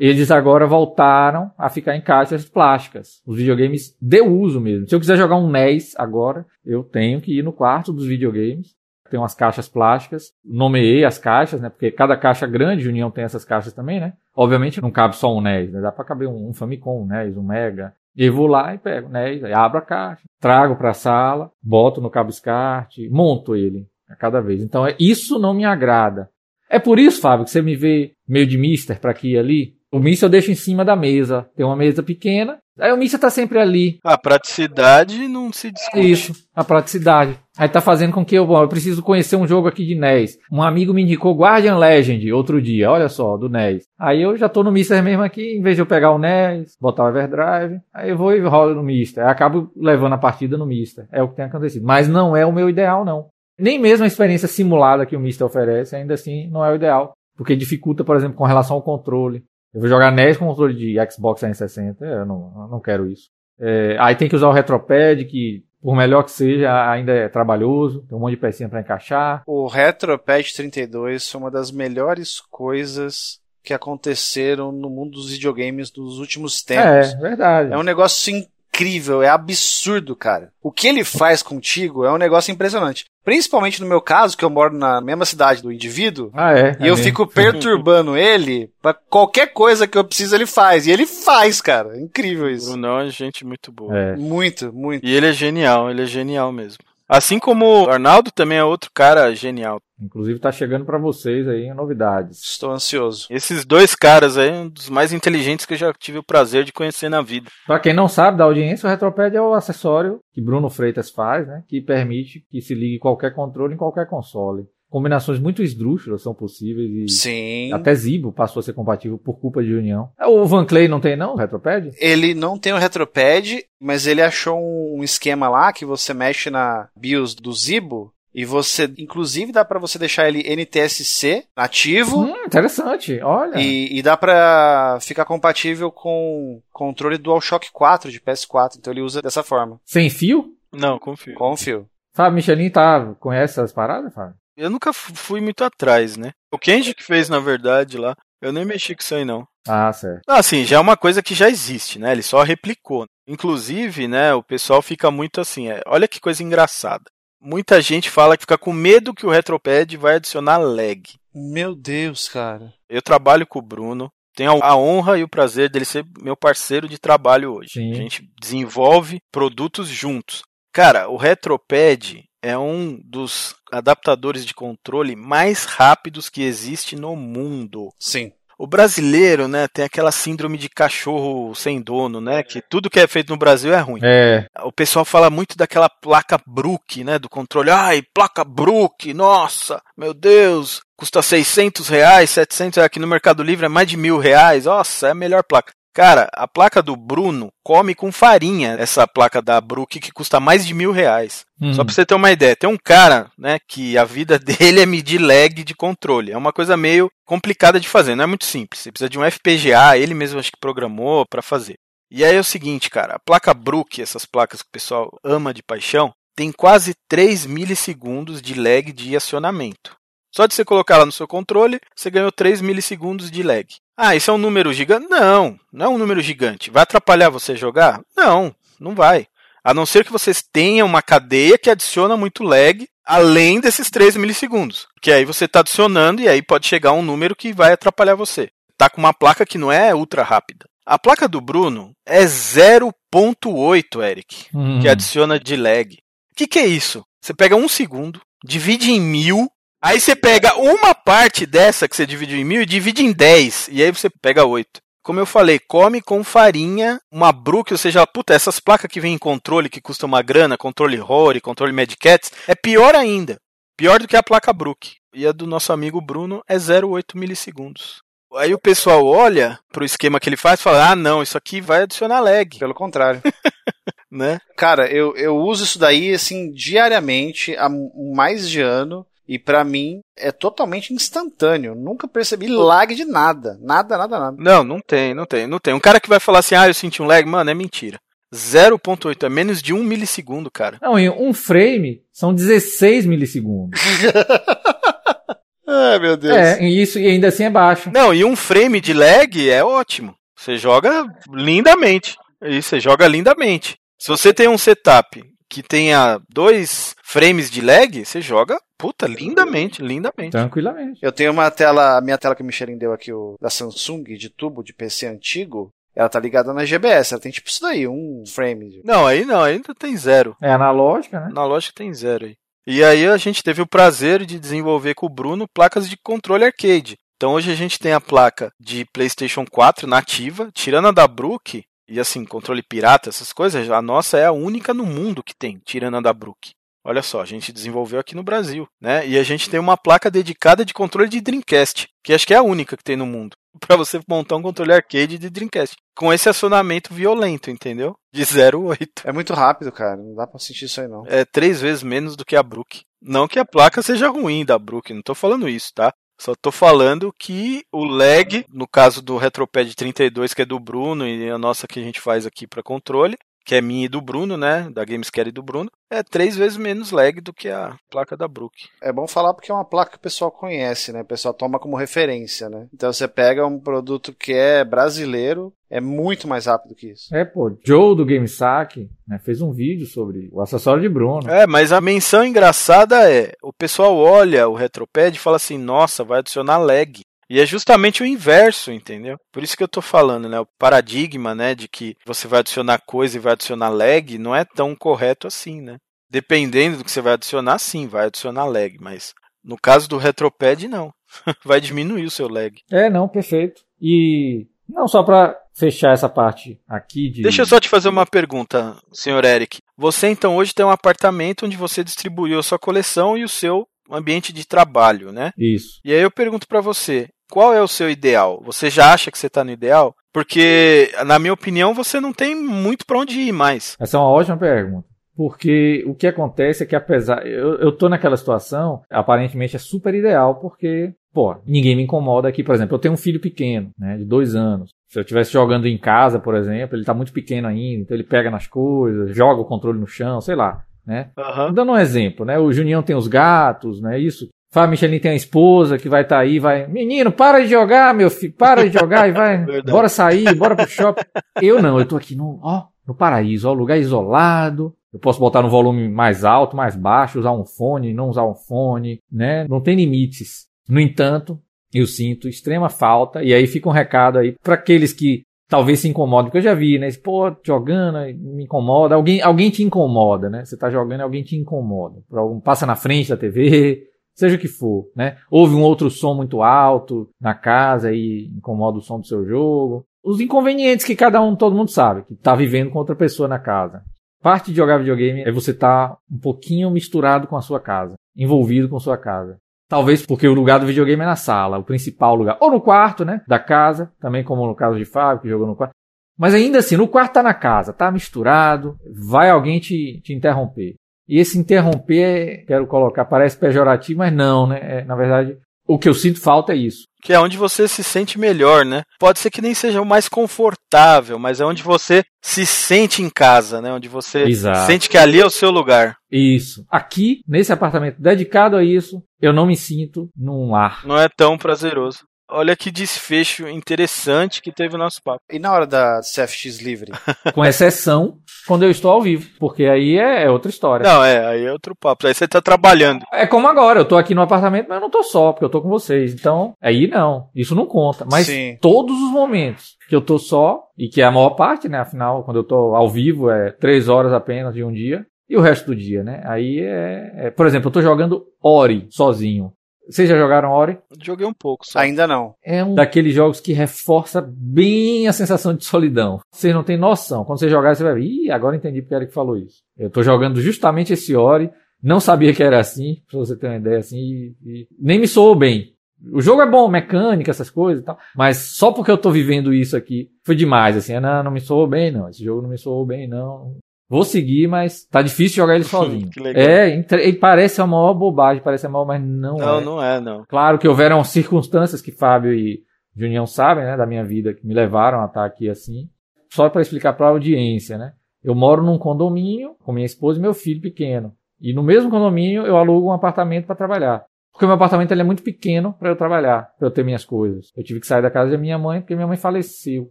Eles agora voltaram a ficar em caixas plásticas. Os videogames de uso mesmo. Se eu quiser jogar um NES agora, eu tenho que ir no quarto dos videogames. Tem umas caixas plásticas. Nomeei as caixas, né? Porque cada caixa grande de união tem essas caixas também, né? Obviamente não cabe só um NES, né? Dá pra caber um, Famicom, um NES, um Mega. E vou lá e pego, né? Abro a caixa, trago para a sala, boto no cabo SCART, monto ele a cada vez. Então, é, isso não me agrada. É por isso, Fábio, que você me vê meio de mister para aqui e ali. O mister eu deixo em cima da mesa. Tem uma mesa pequena, Aí o Mister tá sempre ali. A praticidade não se discute. Isso, a praticidade. Aí tá fazendo com que eu, bom, eu preciso conhecer um jogo aqui de NES. Um amigo me indicou Guardian Legend outro dia, olha só, do NES. Aí eu já tô no Mister mesmo aqui, em vez de eu pegar o NES, botar o Everdrive, aí eu vou e rolo no Mister. Aí acabo levando a partida no Mister. É o que tem acontecido. Mas não é o meu ideal, não. Nem mesmo a experiência simulada que o Mister oferece, ainda assim, não é o ideal. Porque dificulta, por exemplo, com relação ao controle. Eu vou jogar NES com controle de Xbox 360, eu não, eu não quero isso. É, aí tem que usar o Retropad, que por melhor que seja, ainda é trabalhoso, tem um monte de pecinha para encaixar. O Retropad 32 foi uma das melhores coisas que aconteceram no mundo dos videogames dos últimos tempos. É, verdade. É um negócio incrível, é absurdo, cara. O que ele faz contigo é um negócio impressionante. Principalmente no meu caso, que eu moro na mesma cidade do indivíduo. Ah, é? E é eu mesmo. fico perturbando ele pra qualquer coisa que eu preciso, ele faz. E ele faz, cara. Incrível isso. Não é gente muito boa. É. Muito, muito. E ele é genial, ele é genial mesmo. Assim como o Arnaldo também é outro cara genial. Inclusive tá chegando para vocês aí novidades. Estou ansioso. Esses dois caras aí, um dos mais inteligentes que eu já tive o prazer de conhecer na vida. Para quem não sabe da audiência, o Retropad é o acessório que Bruno Freitas faz, né, que permite que se ligue qualquer controle em qualquer console. Combinações muito esdrúxulas são possíveis e Sim. até Zibo passou a ser compatível por culpa de união. O Van Clay não tem não, o Retropad? Ele não tem o Retropad, mas ele achou um esquema lá que você mexe na BIOS do Zibo e você, inclusive, dá para você deixar ele NTSC ativo. Hum, interessante, olha. E, e dá para ficar compatível com controle DualShock 4 de PS4. Então ele usa dessa forma. Sem fio? Não, com fio. Com fio. Fábio Michelin tá, conhece essas paradas, Fábio? Eu nunca fui muito atrás, né? O Kenji que fez, na verdade, lá, eu nem mexi com isso aí, não. Ah, certo. Assim, já é uma coisa que já existe, né? Ele só replicou. Inclusive, né, o pessoal fica muito assim, é, olha que coisa engraçada. Muita gente fala que fica com medo que o Retropad vai adicionar lag. Meu Deus, cara. Eu trabalho com o Bruno, tenho a honra e o prazer dele ser meu parceiro de trabalho hoje. Sim. A gente desenvolve produtos juntos. Cara, o Retropad é um dos adaptadores de controle mais rápidos que existe no mundo. Sim. O brasileiro, né, tem aquela síndrome de cachorro sem dono, né, que tudo que é feito no Brasil é ruim. É. O pessoal fala muito daquela placa Brook, né, do controle. Ai, placa Brook, nossa, meu Deus, custa 600 reais, 700 reais, aqui no Mercado Livre é mais de mil reais, nossa, é a melhor placa. Cara, a placa do Bruno come com farinha essa placa da Brook que custa mais de mil reais. Hum. Só pra você ter uma ideia, tem um cara, né, que a vida dele é medir lag de controle. É uma coisa meio complicada de fazer, não é muito simples. Você precisa de um FPGA, ele mesmo acho que programou para fazer. E aí é o seguinte, cara, a placa Brook, essas placas que o pessoal ama de paixão, tem quase 3 milissegundos de lag de acionamento. Só de você colocar ela no seu controle, você ganhou 3 milissegundos de lag. Ah, isso é um número gigante? Não, não é um número gigante. Vai atrapalhar você jogar? Não, não vai. A não ser que vocês tenham uma cadeia que adiciona muito lag além desses 3 milissegundos. Que aí você está adicionando e aí pode chegar um número que vai atrapalhar você. Tá com uma placa que não é ultra rápida. A placa do Bruno é 0.8, Eric, Hum. que adiciona de lag. O que, que é isso? Você pega um segundo, divide em mil, aí você pega uma parte dessa que você dividiu em mil e divide em 10, e aí você pega 8. Como eu falei, come com farinha, uma Brook, ou seja, puta, essas placas que vêm em controle, que custam uma grana, controle Rory, controle Mad Cats, é pior ainda. Pior do que a placa Brook. E a do nosso amigo Bruno é 0,8 milissegundos. Aí o pessoal olha pro esquema que ele faz e fala: ah, não, isso aqui vai adicionar lag, Pelo contrário. né? Cara, eu, eu uso isso daí, assim, diariamente, há mais de ano. E pra mim é totalmente instantâneo. Nunca percebi lag de nada. Nada, nada, nada. Não, não tem, não tem, não tem. Um cara que vai falar assim, ah, eu senti um lag, mano, é mentira. 0.8, é menos de um milissegundo, cara. Não, em um frame são 16 milissegundos. Ai, meu Deus. É, e isso e ainda assim é baixo. Não, e um frame de lag é ótimo. Você joga lindamente. E você joga lindamente. Se você tem um setup que tenha dois frames de lag, você joga, puta, lindamente, lindamente. Tranquilamente. Eu tenho uma tela, a minha tela que o Michelin deu aqui, o, da Samsung, de tubo, de PC antigo. Ela tá ligada na GBS, ela tem tipo isso daí, um frame. Não, aí não, ainda tem zero. É analógica, né? Na lógica tem zero aí. E aí a gente teve o prazer de desenvolver com o Bruno placas de controle arcade. Então hoje a gente tem a placa de PlayStation 4 nativa, tirando a da Brook, e assim, controle pirata, essas coisas, a nossa é a única no mundo que tem, tirando a da Brook. Olha só, a gente desenvolveu aqui no Brasil, né? E a gente tem uma placa dedicada de controle de Dreamcast, que acho que é a única que tem no mundo, para você montar um controle arcade de Dreamcast, com esse acionamento violento, entendeu? De 0,8. É muito rápido, cara. Não dá pra sentir isso aí, não. É três vezes menos do que a Brook. Não que a placa seja ruim da Brook, não tô falando isso, tá? Só tô falando que o lag, no caso do Retropad 32, que é do Bruno, e a nossa que a gente faz aqui para controle, que é minha e do Bruno, né? Da Gamescare e do Bruno, é três vezes menos lag do que a placa da Brook. É bom falar porque é uma placa que o pessoal conhece, né? O pessoal toma como referência, né? Então você pega um produto que é brasileiro, é muito mais rápido que isso. É, pô, Joe do GameSack né, fez um vídeo sobre o acessório de Bruno. É, mas a menção engraçada é: o pessoal olha o Retropad e fala assim, nossa, vai adicionar lag. E é justamente o inverso, entendeu? Por isso que eu tô falando, né? O paradigma, né, de que você vai adicionar coisa e vai adicionar lag não é tão correto assim, né? Dependendo do que você vai adicionar, sim, vai adicionar lag, mas no caso do Retropad, não. vai diminuir o seu lag. É, não, perfeito. E não só para fechar essa parte aqui de. Deixa eu só te fazer uma pergunta, senhor Eric. Você então hoje tem um apartamento onde você distribuiu a sua coleção e o seu ambiente de trabalho, né? Isso. E aí eu pergunto para você, qual é o seu ideal? Você já acha que você está no ideal? Porque, na minha opinião, você não tem muito para onde ir mais. Essa é uma ótima pergunta. Porque o que acontece é que, apesar. Eu, eu tô naquela situação, aparentemente é super ideal, porque, pô, ninguém me incomoda aqui. Por exemplo, eu tenho um filho pequeno, né, de dois anos. Se eu estivesse jogando em casa, por exemplo, ele tá muito pequeno ainda, então ele pega nas coisas, joga o controle no chão, sei lá, né? Uhum. Dando um exemplo, né? O Junião tem os gatos, né? Isso. Fábio Michelin tem a esposa que vai estar tá aí, vai. Menino, para de jogar, meu filho, para de jogar e vai. Bora sair, bora pro shopping. Eu não, eu tô aqui no, ó, no paraíso, ó, lugar isolado. Eu posso botar no volume mais alto, mais baixo, usar um fone, não usar um fone, né? Não tem limites. No entanto, eu sinto extrema falta, e aí fica um recado aí para aqueles que talvez se incomodem, porque eu já vi, né? Pô, jogando, me incomoda. Alguém, alguém te incomoda, né? Você tá jogando alguém te incomoda. Passa na frente da TV, seja o que for, né? Houve um outro som muito alto na casa e incomoda o som do seu jogo. Os inconvenientes que cada um, todo mundo sabe, que tá vivendo com outra pessoa na casa. Parte de jogar videogame é você estar tá um pouquinho misturado com a sua casa, envolvido com a sua casa. Talvez porque o lugar do videogame é na sala, o principal lugar. Ou no quarto, né? Da casa, também como no caso de Fábio, que jogou no quarto. Mas ainda assim, no quarto tá na casa, tá misturado, vai alguém te, te interromper. E esse interromper, quero colocar, parece pejorativo, mas não, né? É, na verdade, o que eu sinto falta é isso. Que é onde você se sente melhor, né? Pode ser que nem seja o mais confortável, mas é onde você se sente em casa, né? Onde você Exato. sente que ali é o seu lugar. Isso. Aqui, nesse apartamento dedicado a isso, eu não me sinto num lar. Não é tão prazeroso. Olha que desfecho interessante que teve o nosso papo. E na hora da CFX livre? Com exceção quando eu estou ao vivo, porque aí é outra história. Não, é, aí é outro papo. Aí você tá trabalhando. É como agora, eu tô aqui no apartamento, mas eu não tô só, porque eu tô com vocês. Então, aí não, isso não conta. Mas Sim. todos os momentos que eu tô só, e que é a maior parte, né? Afinal, quando eu tô ao vivo, é três horas apenas de um dia. E o resto do dia, né? Aí é, é- Por exemplo, eu tô jogando Ori sozinho. Vocês já jogaram Ori? Joguei um pouco só. Ainda não. É um daqueles jogos que reforça bem a sensação de solidão. Vocês não têm noção. Quando você jogar, você vai ver, ih, agora entendi porque era que falou isso. Eu tô jogando justamente esse Ori, não sabia que era assim, pra você ter uma ideia assim, e, e nem me soou bem. O jogo é bom, mecânica, essas coisas e tal, mas só porque eu tô vivendo isso aqui, foi demais, assim, não, não me soou bem não, esse jogo não me soou bem não. Vou seguir, mas tá difícil jogar ele sozinho. Que legal. É, ele parece a maior bobagem, parece a maior, mas não, Não, é. não é, não. Claro que houveram circunstâncias que Fábio e Junião sabem, né, da minha vida, que me levaram a estar aqui assim. Só para explicar para a audiência, né? Eu moro num condomínio com minha esposa e meu filho pequeno. E no mesmo condomínio eu alugo um apartamento para trabalhar. Porque o meu apartamento ele é muito pequeno para eu trabalhar, para eu ter minhas coisas. Eu tive que sair da casa da minha mãe porque minha mãe faleceu.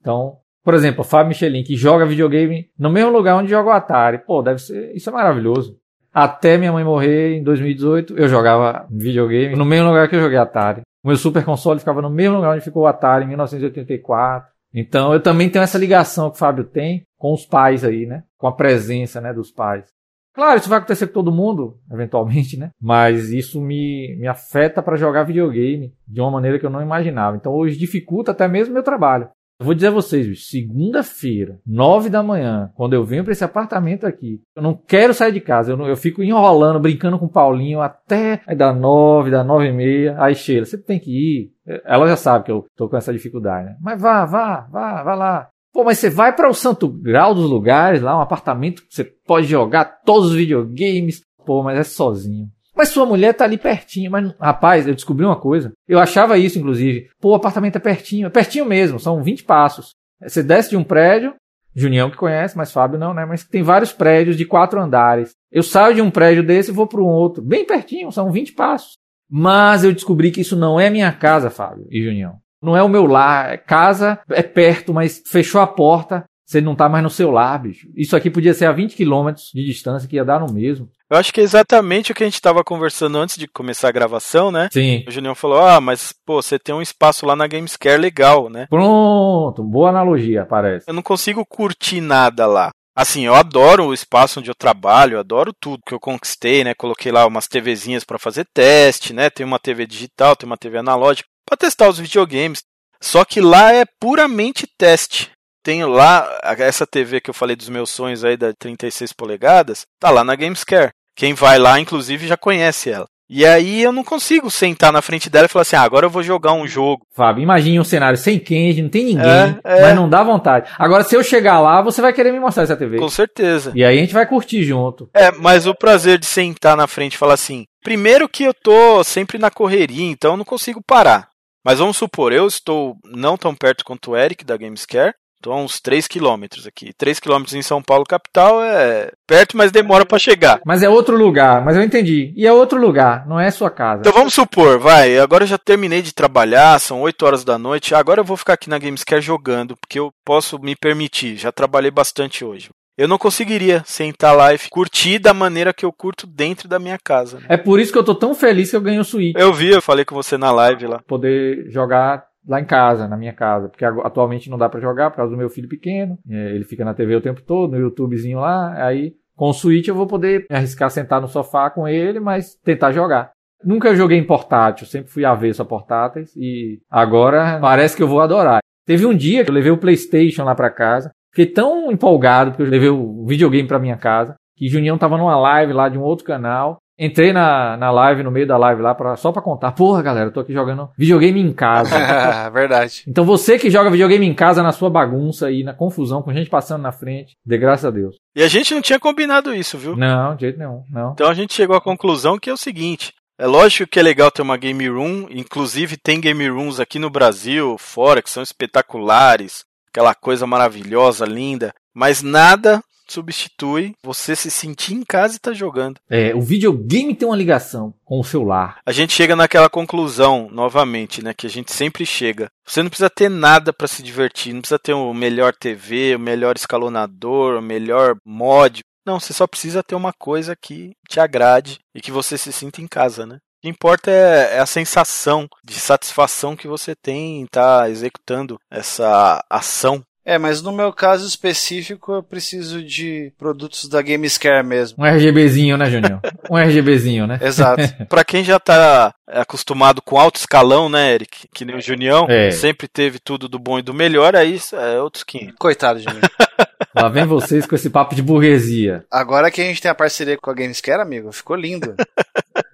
Então, por exemplo, o Fábio Michelin, que joga videogame no mesmo lugar onde joga o Atari. Pô, deve ser. Isso é maravilhoso. Até minha mãe morrer em 2018, eu jogava videogame no mesmo lugar que eu joguei Atari. O meu super console ficava no mesmo lugar onde ficou o Atari em 1984. Então eu também tenho essa ligação que o Fábio tem com os pais aí, né? Com a presença, né, dos pais. Claro, isso vai acontecer com todo mundo, eventualmente, né? Mas isso me, me afeta para jogar videogame de uma maneira que eu não imaginava. Então hoje dificulta até mesmo meu trabalho. Eu vou dizer a vocês, segunda-feira, nove da manhã, quando eu venho para esse apartamento aqui, eu não quero sair de casa, eu, não- eu fico enrolando, brincando com o Paulinho até dá nove, dá nove e meia, aí Sheila, você tem que ir. Ela já sabe que eu tô com essa dificuldade, né? Mas vá, vá, vá, vá lá. Pô, mas você vai para o santo grau dos lugares, lá, um apartamento que você pode jogar todos os videogames. Pô, mas é sozinho. Mas sua mulher tá ali pertinho. Mas, rapaz, eu descobri uma coisa. Eu achava isso, inclusive. Pô, o apartamento é pertinho. É pertinho mesmo, são 20 passos. Você desce de um prédio, Junião que conhece, mas Fábio não, né? Mas tem vários prédios de quatro andares. Eu saio de um prédio desse e vou para um outro. Bem pertinho, são 20 passos. Mas eu descobri que isso não é minha casa, Fábio e Junião. Não é o meu lar. É casa, é perto, mas fechou a porta. Você não tá mais no seu lar, bicho. Isso aqui podia ser a 20 quilômetros de distância que ia dar no mesmo. Eu acho que é exatamente o que a gente estava conversando antes de começar a gravação, né? Sim. O Julião falou: Ah, mas pô, você tem um espaço lá na Gamescare legal, né? Pronto, boa analogia, parece. Eu não consigo curtir nada lá. Assim, eu adoro o espaço onde eu trabalho, eu adoro tudo que eu conquistei, né? Coloquei lá umas TVzinhas para fazer teste, né? Tem uma TV digital, tem uma TV analógica para testar os videogames. Só que lá é puramente teste. Tenho lá essa TV que eu falei dos meus sonhos aí da 36 polegadas, tá lá na Gamescare. Quem vai lá, inclusive, já conhece ela. E aí eu não consigo sentar na frente dela e falar assim: ah, agora eu vou jogar um jogo. Fábio, imagine um cenário sem Kenji, não tem ninguém, É, é. mas não dá vontade. Agora, se eu chegar lá, você vai querer me mostrar essa TV. Com certeza. E aí a gente vai curtir junto. É, mas o prazer de sentar na frente e falar assim: primeiro que eu tô sempre na correria, então eu não consigo parar. Mas vamos supor, eu estou não tão perto quanto o Eric da Gamescare, estou a uns 3 quilômetros aqui. 3 quilômetros em São Paulo, capital, é perto, mas demora para chegar. Mas é outro lugar, mas eu entendi. E é outro lugar, não é sua casa. Então vamos supor, vai, agora eu já terminei de trabalhar, são 8 horas da noite, agora eu vou ficar aqui na Gamescare jogando, porque eu posso me permitir, já trabalhei bastante hoje. Eu não conseguiria sentar lá e curtir da maneira que eu curto dentro da minha casa. né? É por isso que eu tô tão feliz que eu ganhei o Switch. Eu vi, eu falei com você na live lá. Poder jogar lá em casa, na minha casa. Porque atualmente não dá pra jogar por causa do meu filho pequeno. É, Ele fica na TV o tempo todo, no YouTubezinho lá. Aí com o Switch eu vou poder arriscar sentar no sofá com ele, mas tentar jogar. Nunca joguei em portátil, sempre fui avesso a portáteis e agora parece que eu vou adorar. Teve um dia que eu levei o PlayStation lá pra casa, fiquei tão empolgado porque eu levei o videogame pra minha casa, que Junião tava numa live lá de um outro canal. Entrei na, na live, no meio da live lá, pra, só pra contar. Porra, galera, eu tô aqui jogando videogame em casa. Verdade. então você que joga videogame em casa na sua bagunça aí, na confusão, com gente passando na frente, dê graças a Deus. E a gente não tinha combinado isso, viu? Não, de jeito nenhum, não. Então a gente chegou à conclusão que é o seguinte: É lógico que é legal ter uma game room, inclusive tem game rooms aqui no Brasil, fora, que são espetaculares, aquela coisa maravilhosa, linda, mas nada substitui você se sentir em casa e tá jogando. É, o videogame tem uma ligação com o celular. A gente chega naquela conclusão, novamente, né, que a gente sempre chega. Você não precisa ter nada para se divertir, não precisa ter o melhor TV, o melhor escalonador, o melhor mod. Não, você só precisa ter uma coisa que te agrade e que você se sinta em casa, né? O que importa é, é a sensação de satisfação que você tem em estar tá executando essa ação é, mas no meu caso específico eu preciso de produtos da Gamescare mesmo. Um RGBzinho, né, Junior? Um RGBzinho, né? Exato. pra quem já tá acostumado com alto escalão, né, Eric? Que nem o Junião, é. sempre teve tudo do bom e do melhor, aí é outros 500. Coitado, Junião. Lá vem vocês com esse papo de burguesia. Agora que a gente tem a parceria com a Gamescare, amigo, ficou lindo.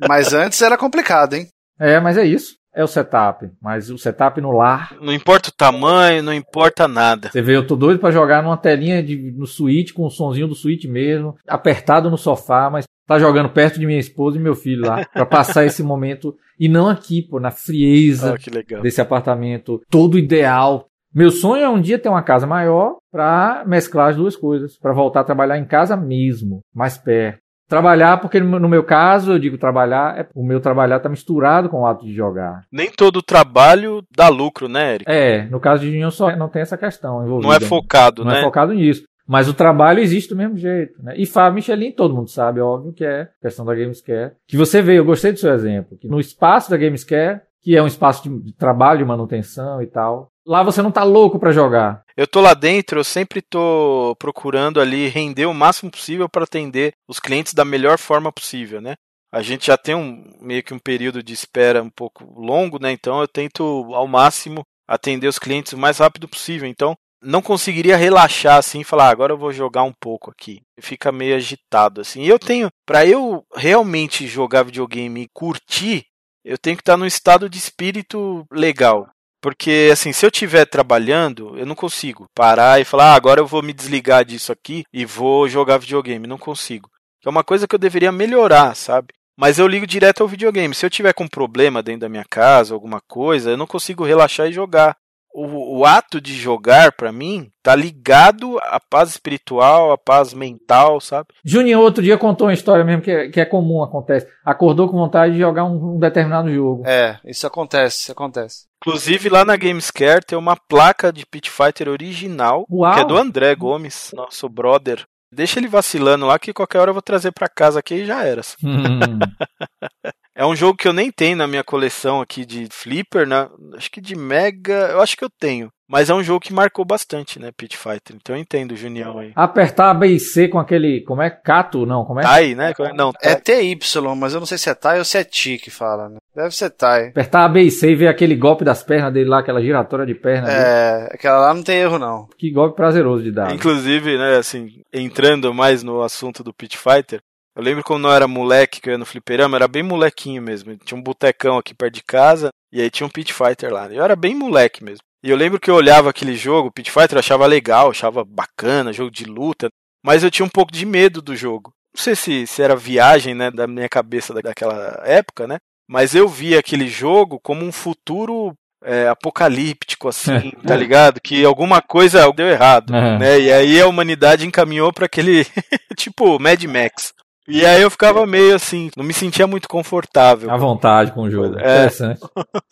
mas antes era complicado, hein? É, mas é isso é o setup, mas o setup no lar. Não importa o tamanho, não importa nada. Você vê, eu tô doido para jogar numa telinha de, no Switch, com o sonzinho do Switch mesmo, apertado no sofá, mas tá jogando perto de minha esposa e meu filho lá, para passar esse momento. E não aqui, pô, na frieza oh, desse apartamento todo ideal. Meu sonho é um dia ter uma casa maior para mesclar as duas coisas, para voltar a trabalhar em casa mesmo, mais perto. Trabalhar, porque no meu caso, eu digo trabalhar, é, o meu trabalhar está misturado com o ato de jogar. Nem todo trabalho dá lucro, né, Eric? É, no caso de Junior só não tem essa questão envolvida. Não é focado, não é né? Não é focado nisso. Mas o trabalho existe do mesmo jeito. Né? E Fábio Michelin, todo mundo sabe, óbvio, que é questão da Gamescare. Que você vê, eu gostei do seu exemplo, que no espaço da Gamescare, que é um espaço de trabalho, de manutenção e tal, lá você não tá louco para jogar. Eu tô lá dentro, eu sempre tô procurando ali render o máximo possível para atender os clientes da melhor forma possível, né? A gente já tem um meio que um período de espera um pouco longo, né? Então eu tento ao máximo atender os clientes o mais rápido possível. Então não conseguiria relaxar assim e falar, ah, agora eu vou jogar um pouco aqui. Fica meio agitado assim. E eu tenho, para eu realmente jogar videogame e curtir, eu tenho que estar num estado de espírito legal. Porque, assim, se eu estiver trabalhando, eu não consigo parar e falar, ah, agora eu vou me desligar disso aqui e vou jogar videogame. Não consigo. É uma coisa que eu deveria melhorar, sabe? Mas eu ligo direto ao videogame. Se eu tiver com problema dentro da minha casa, alguma coisa, eu não consigo relaxar e jogar o, o ato de jogar, para mim, tá ligado à paz espiritual, à paz mental, sabe? Juninho outro dia contou uma história mesmo que é, que é comum, acontece. Acordou com vontade de jogar um, um determinado jogo. É, isso acontece, isso acontece. Inclusive lá na Gamescare tem uma placa de Pit Fighter original, Uau. que é do André Gomes, nosso brother. Deixa ele vacilando lá que qualquer hora eu vou trazer para casa aqui e já era. Hum. É um jogo que eu nem tenho na minha coleção aqui de Flipper, né? Acho que de Mega, eu acho que eu tenho. Mas é um jogo que marcou bastante, né, Pit Fighter. Então eu entendo o Junião aí. Apertar a B e C com aquele. Como é? Cato? Não, como é? Tai, né? Não, é TY, mas eu não sei se é Tai ou se é Ti que fala, né? Deve ser Tai. Apertar a B e C e ver aquele golpe das pernas dele lá, aquela giratória de perna. É, dele. aquela lá não tem erro, não. Que golpe prazeroso de dar. Inclusive, né, assim, entrando mais no assunto do Pit Fighter, eu lembro quando eu era moleque, que eu ia no fliperama, era bem molequinho mesmo. Tinha um botecão aqui perto de casa, e aí tinha um Pit Fighter lá. Eu era bem moleque mesmo. E eu lembro que eu olhava aquele jogo, Pit Fighter, eu achava legal, achava bacana, jogo de luta, mas eu tinha um pouco de medo do jogo. Não sei se, se era viagem, né, da minha cabeça daquela época, né? Mas eu via aquele jogo como um futuro é, apocalíptico, assim, tá ligado? Que alguma coisa deu errado, uhum. né? E aí a humanidade encaminhou para aquele tipo Mad Max. E aí eu ficava meio assim, não me sentia muito confortável. À vontade com o jogo. É. Interessante.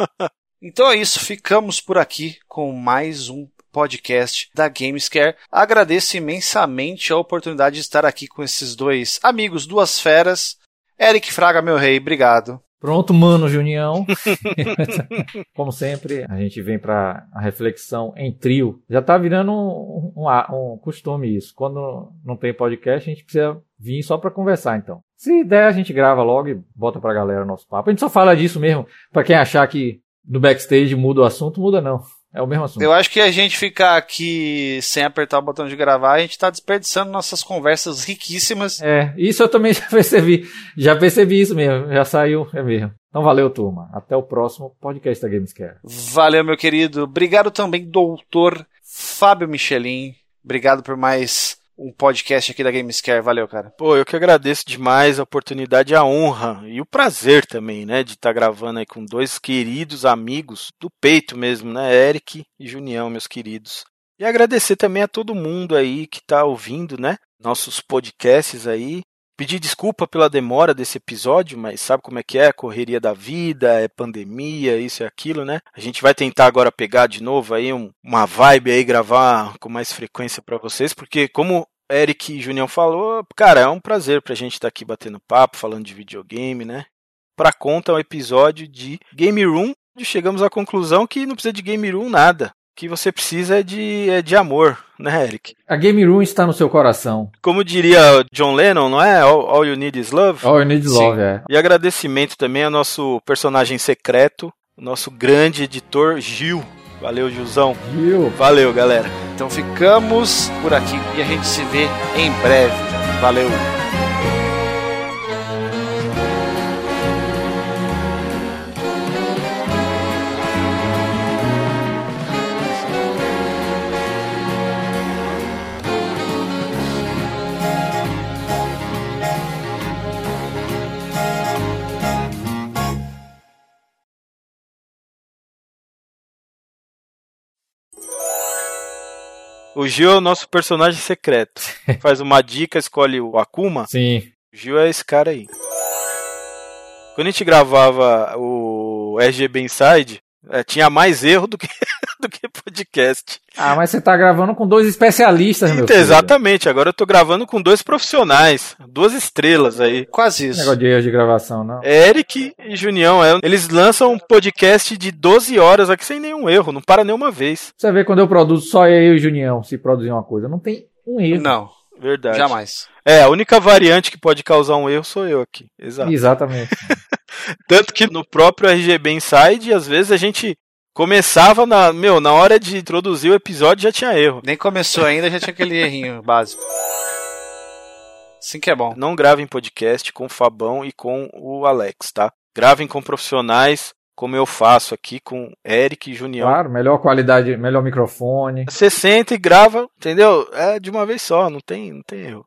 então é isso, ficamos por aqui com mais um podcast da Gamescare. Agradeço imensamente a oportunidade de estar aqui com esses dois amigos, duas feras. Eric Fraga, meu rei, obrigado. Pronto, mano, Junião. Como sempre, a gente vem para a reflexão em trio. Já tá virando um, um, um, costume isso. Quando não tem podcast, a gente precisa vir só para conversar, então. Se der, a gente grava logo e bota pra galera nosso papo. A gente só fala disso mesmo. Para quem achar que no backstage muda o assunto, muda não. É o mesmo assunto. Eu acho que a gente ficar aqui sem apertar o botão de gravar, a gente está desperdiçando nossas conversas riquíssimas. É, isso eu também já percebi. Já percebi isso mesmo. Já saiu, é mesmo. Então valeu, turma. Até o próximo podcast da Gamescare. Valeu, meu querido. Obrigado também, doutor Fábio Michelin. Obrigado por mais um podcast aqui da Gamescare. Valeu, cara. Pô, eu que agradeço demais a oportunidade, a honra e o prazer também, né, de estar tá gravando aí com dois queridos amigos do peito mesmo, né, Eric e Junião, meus queridos. E agradecer também a todo mundo aí que está ouvindo, né, nossos podcasts aí. Pedir desculpa pela demora desse episódio, mas sabe como é que é? Correria da vida, é pandemia, isso e aquilo, né? A gente vai tentar agora pegar de novo aí um, uma vibe aí, gravar com mais frequência para vocês, porque como Eric e Junião falou, cara, é um prazer pra gente estar tá aqui batendo papo, falando de videogame, né? Pra conta, é um episódio de Game Room. Chegamos à conclusão que não precisa de Game Room nada que você precisa é de, é de amor, né, Eric? A Game Room está no seu coração. Como diria John Lennon, não é? All, all you need is love? All you need is love, é. E agradecimento também ao nosso personagem secreto, nosso grande editor Gil. Valeu, Gilzão. Gil. Valeu, galera. Então ficamos por aqui e a gente se vê em breve. Valeu. O Gil é o nosso personagem secreto. Faz uma dica, escolhe o Akuma. Sim. O Gil é esse cara aí. Quando a gente gravava o RGB Inside, é, tinha mais erro do que, do que podcast. Ah, mas você tá gravando com dois especialistas, meu filho. Exatamente, agora eu tô gravando com dois profissionais, duas estrelas aí. Quase isso. Negócio de erro de gravação, não. Eric e Junião, é, eles lançam um podcast de 12 horas aqui sem nenhum erro, não para nenhuma vez. Você vê quando eu produzo só eu e o Junião se produzir uma coisa, não tem um erro. Não. Verdade. Jamais. É, a única variante que pode causar um erro sou eu aqui. Exato. Exatamente. Tanto que no próprio RGB Inside, às vezes a gente começava na, meu, na hora de introduzir o episódio já tinha erro. Nem começou ainda, já tinha aquele errinho básico. Sim que é bom. Não gravem podcast com o Fabão e com o Alex, tá? Gravem com profissionais, como eu faço aqui com Eric e Junião. Claro, melhor qualidade, melhor microfone. Você senta e grava, entendeu? É de uma vez só, não tem, não tem erro.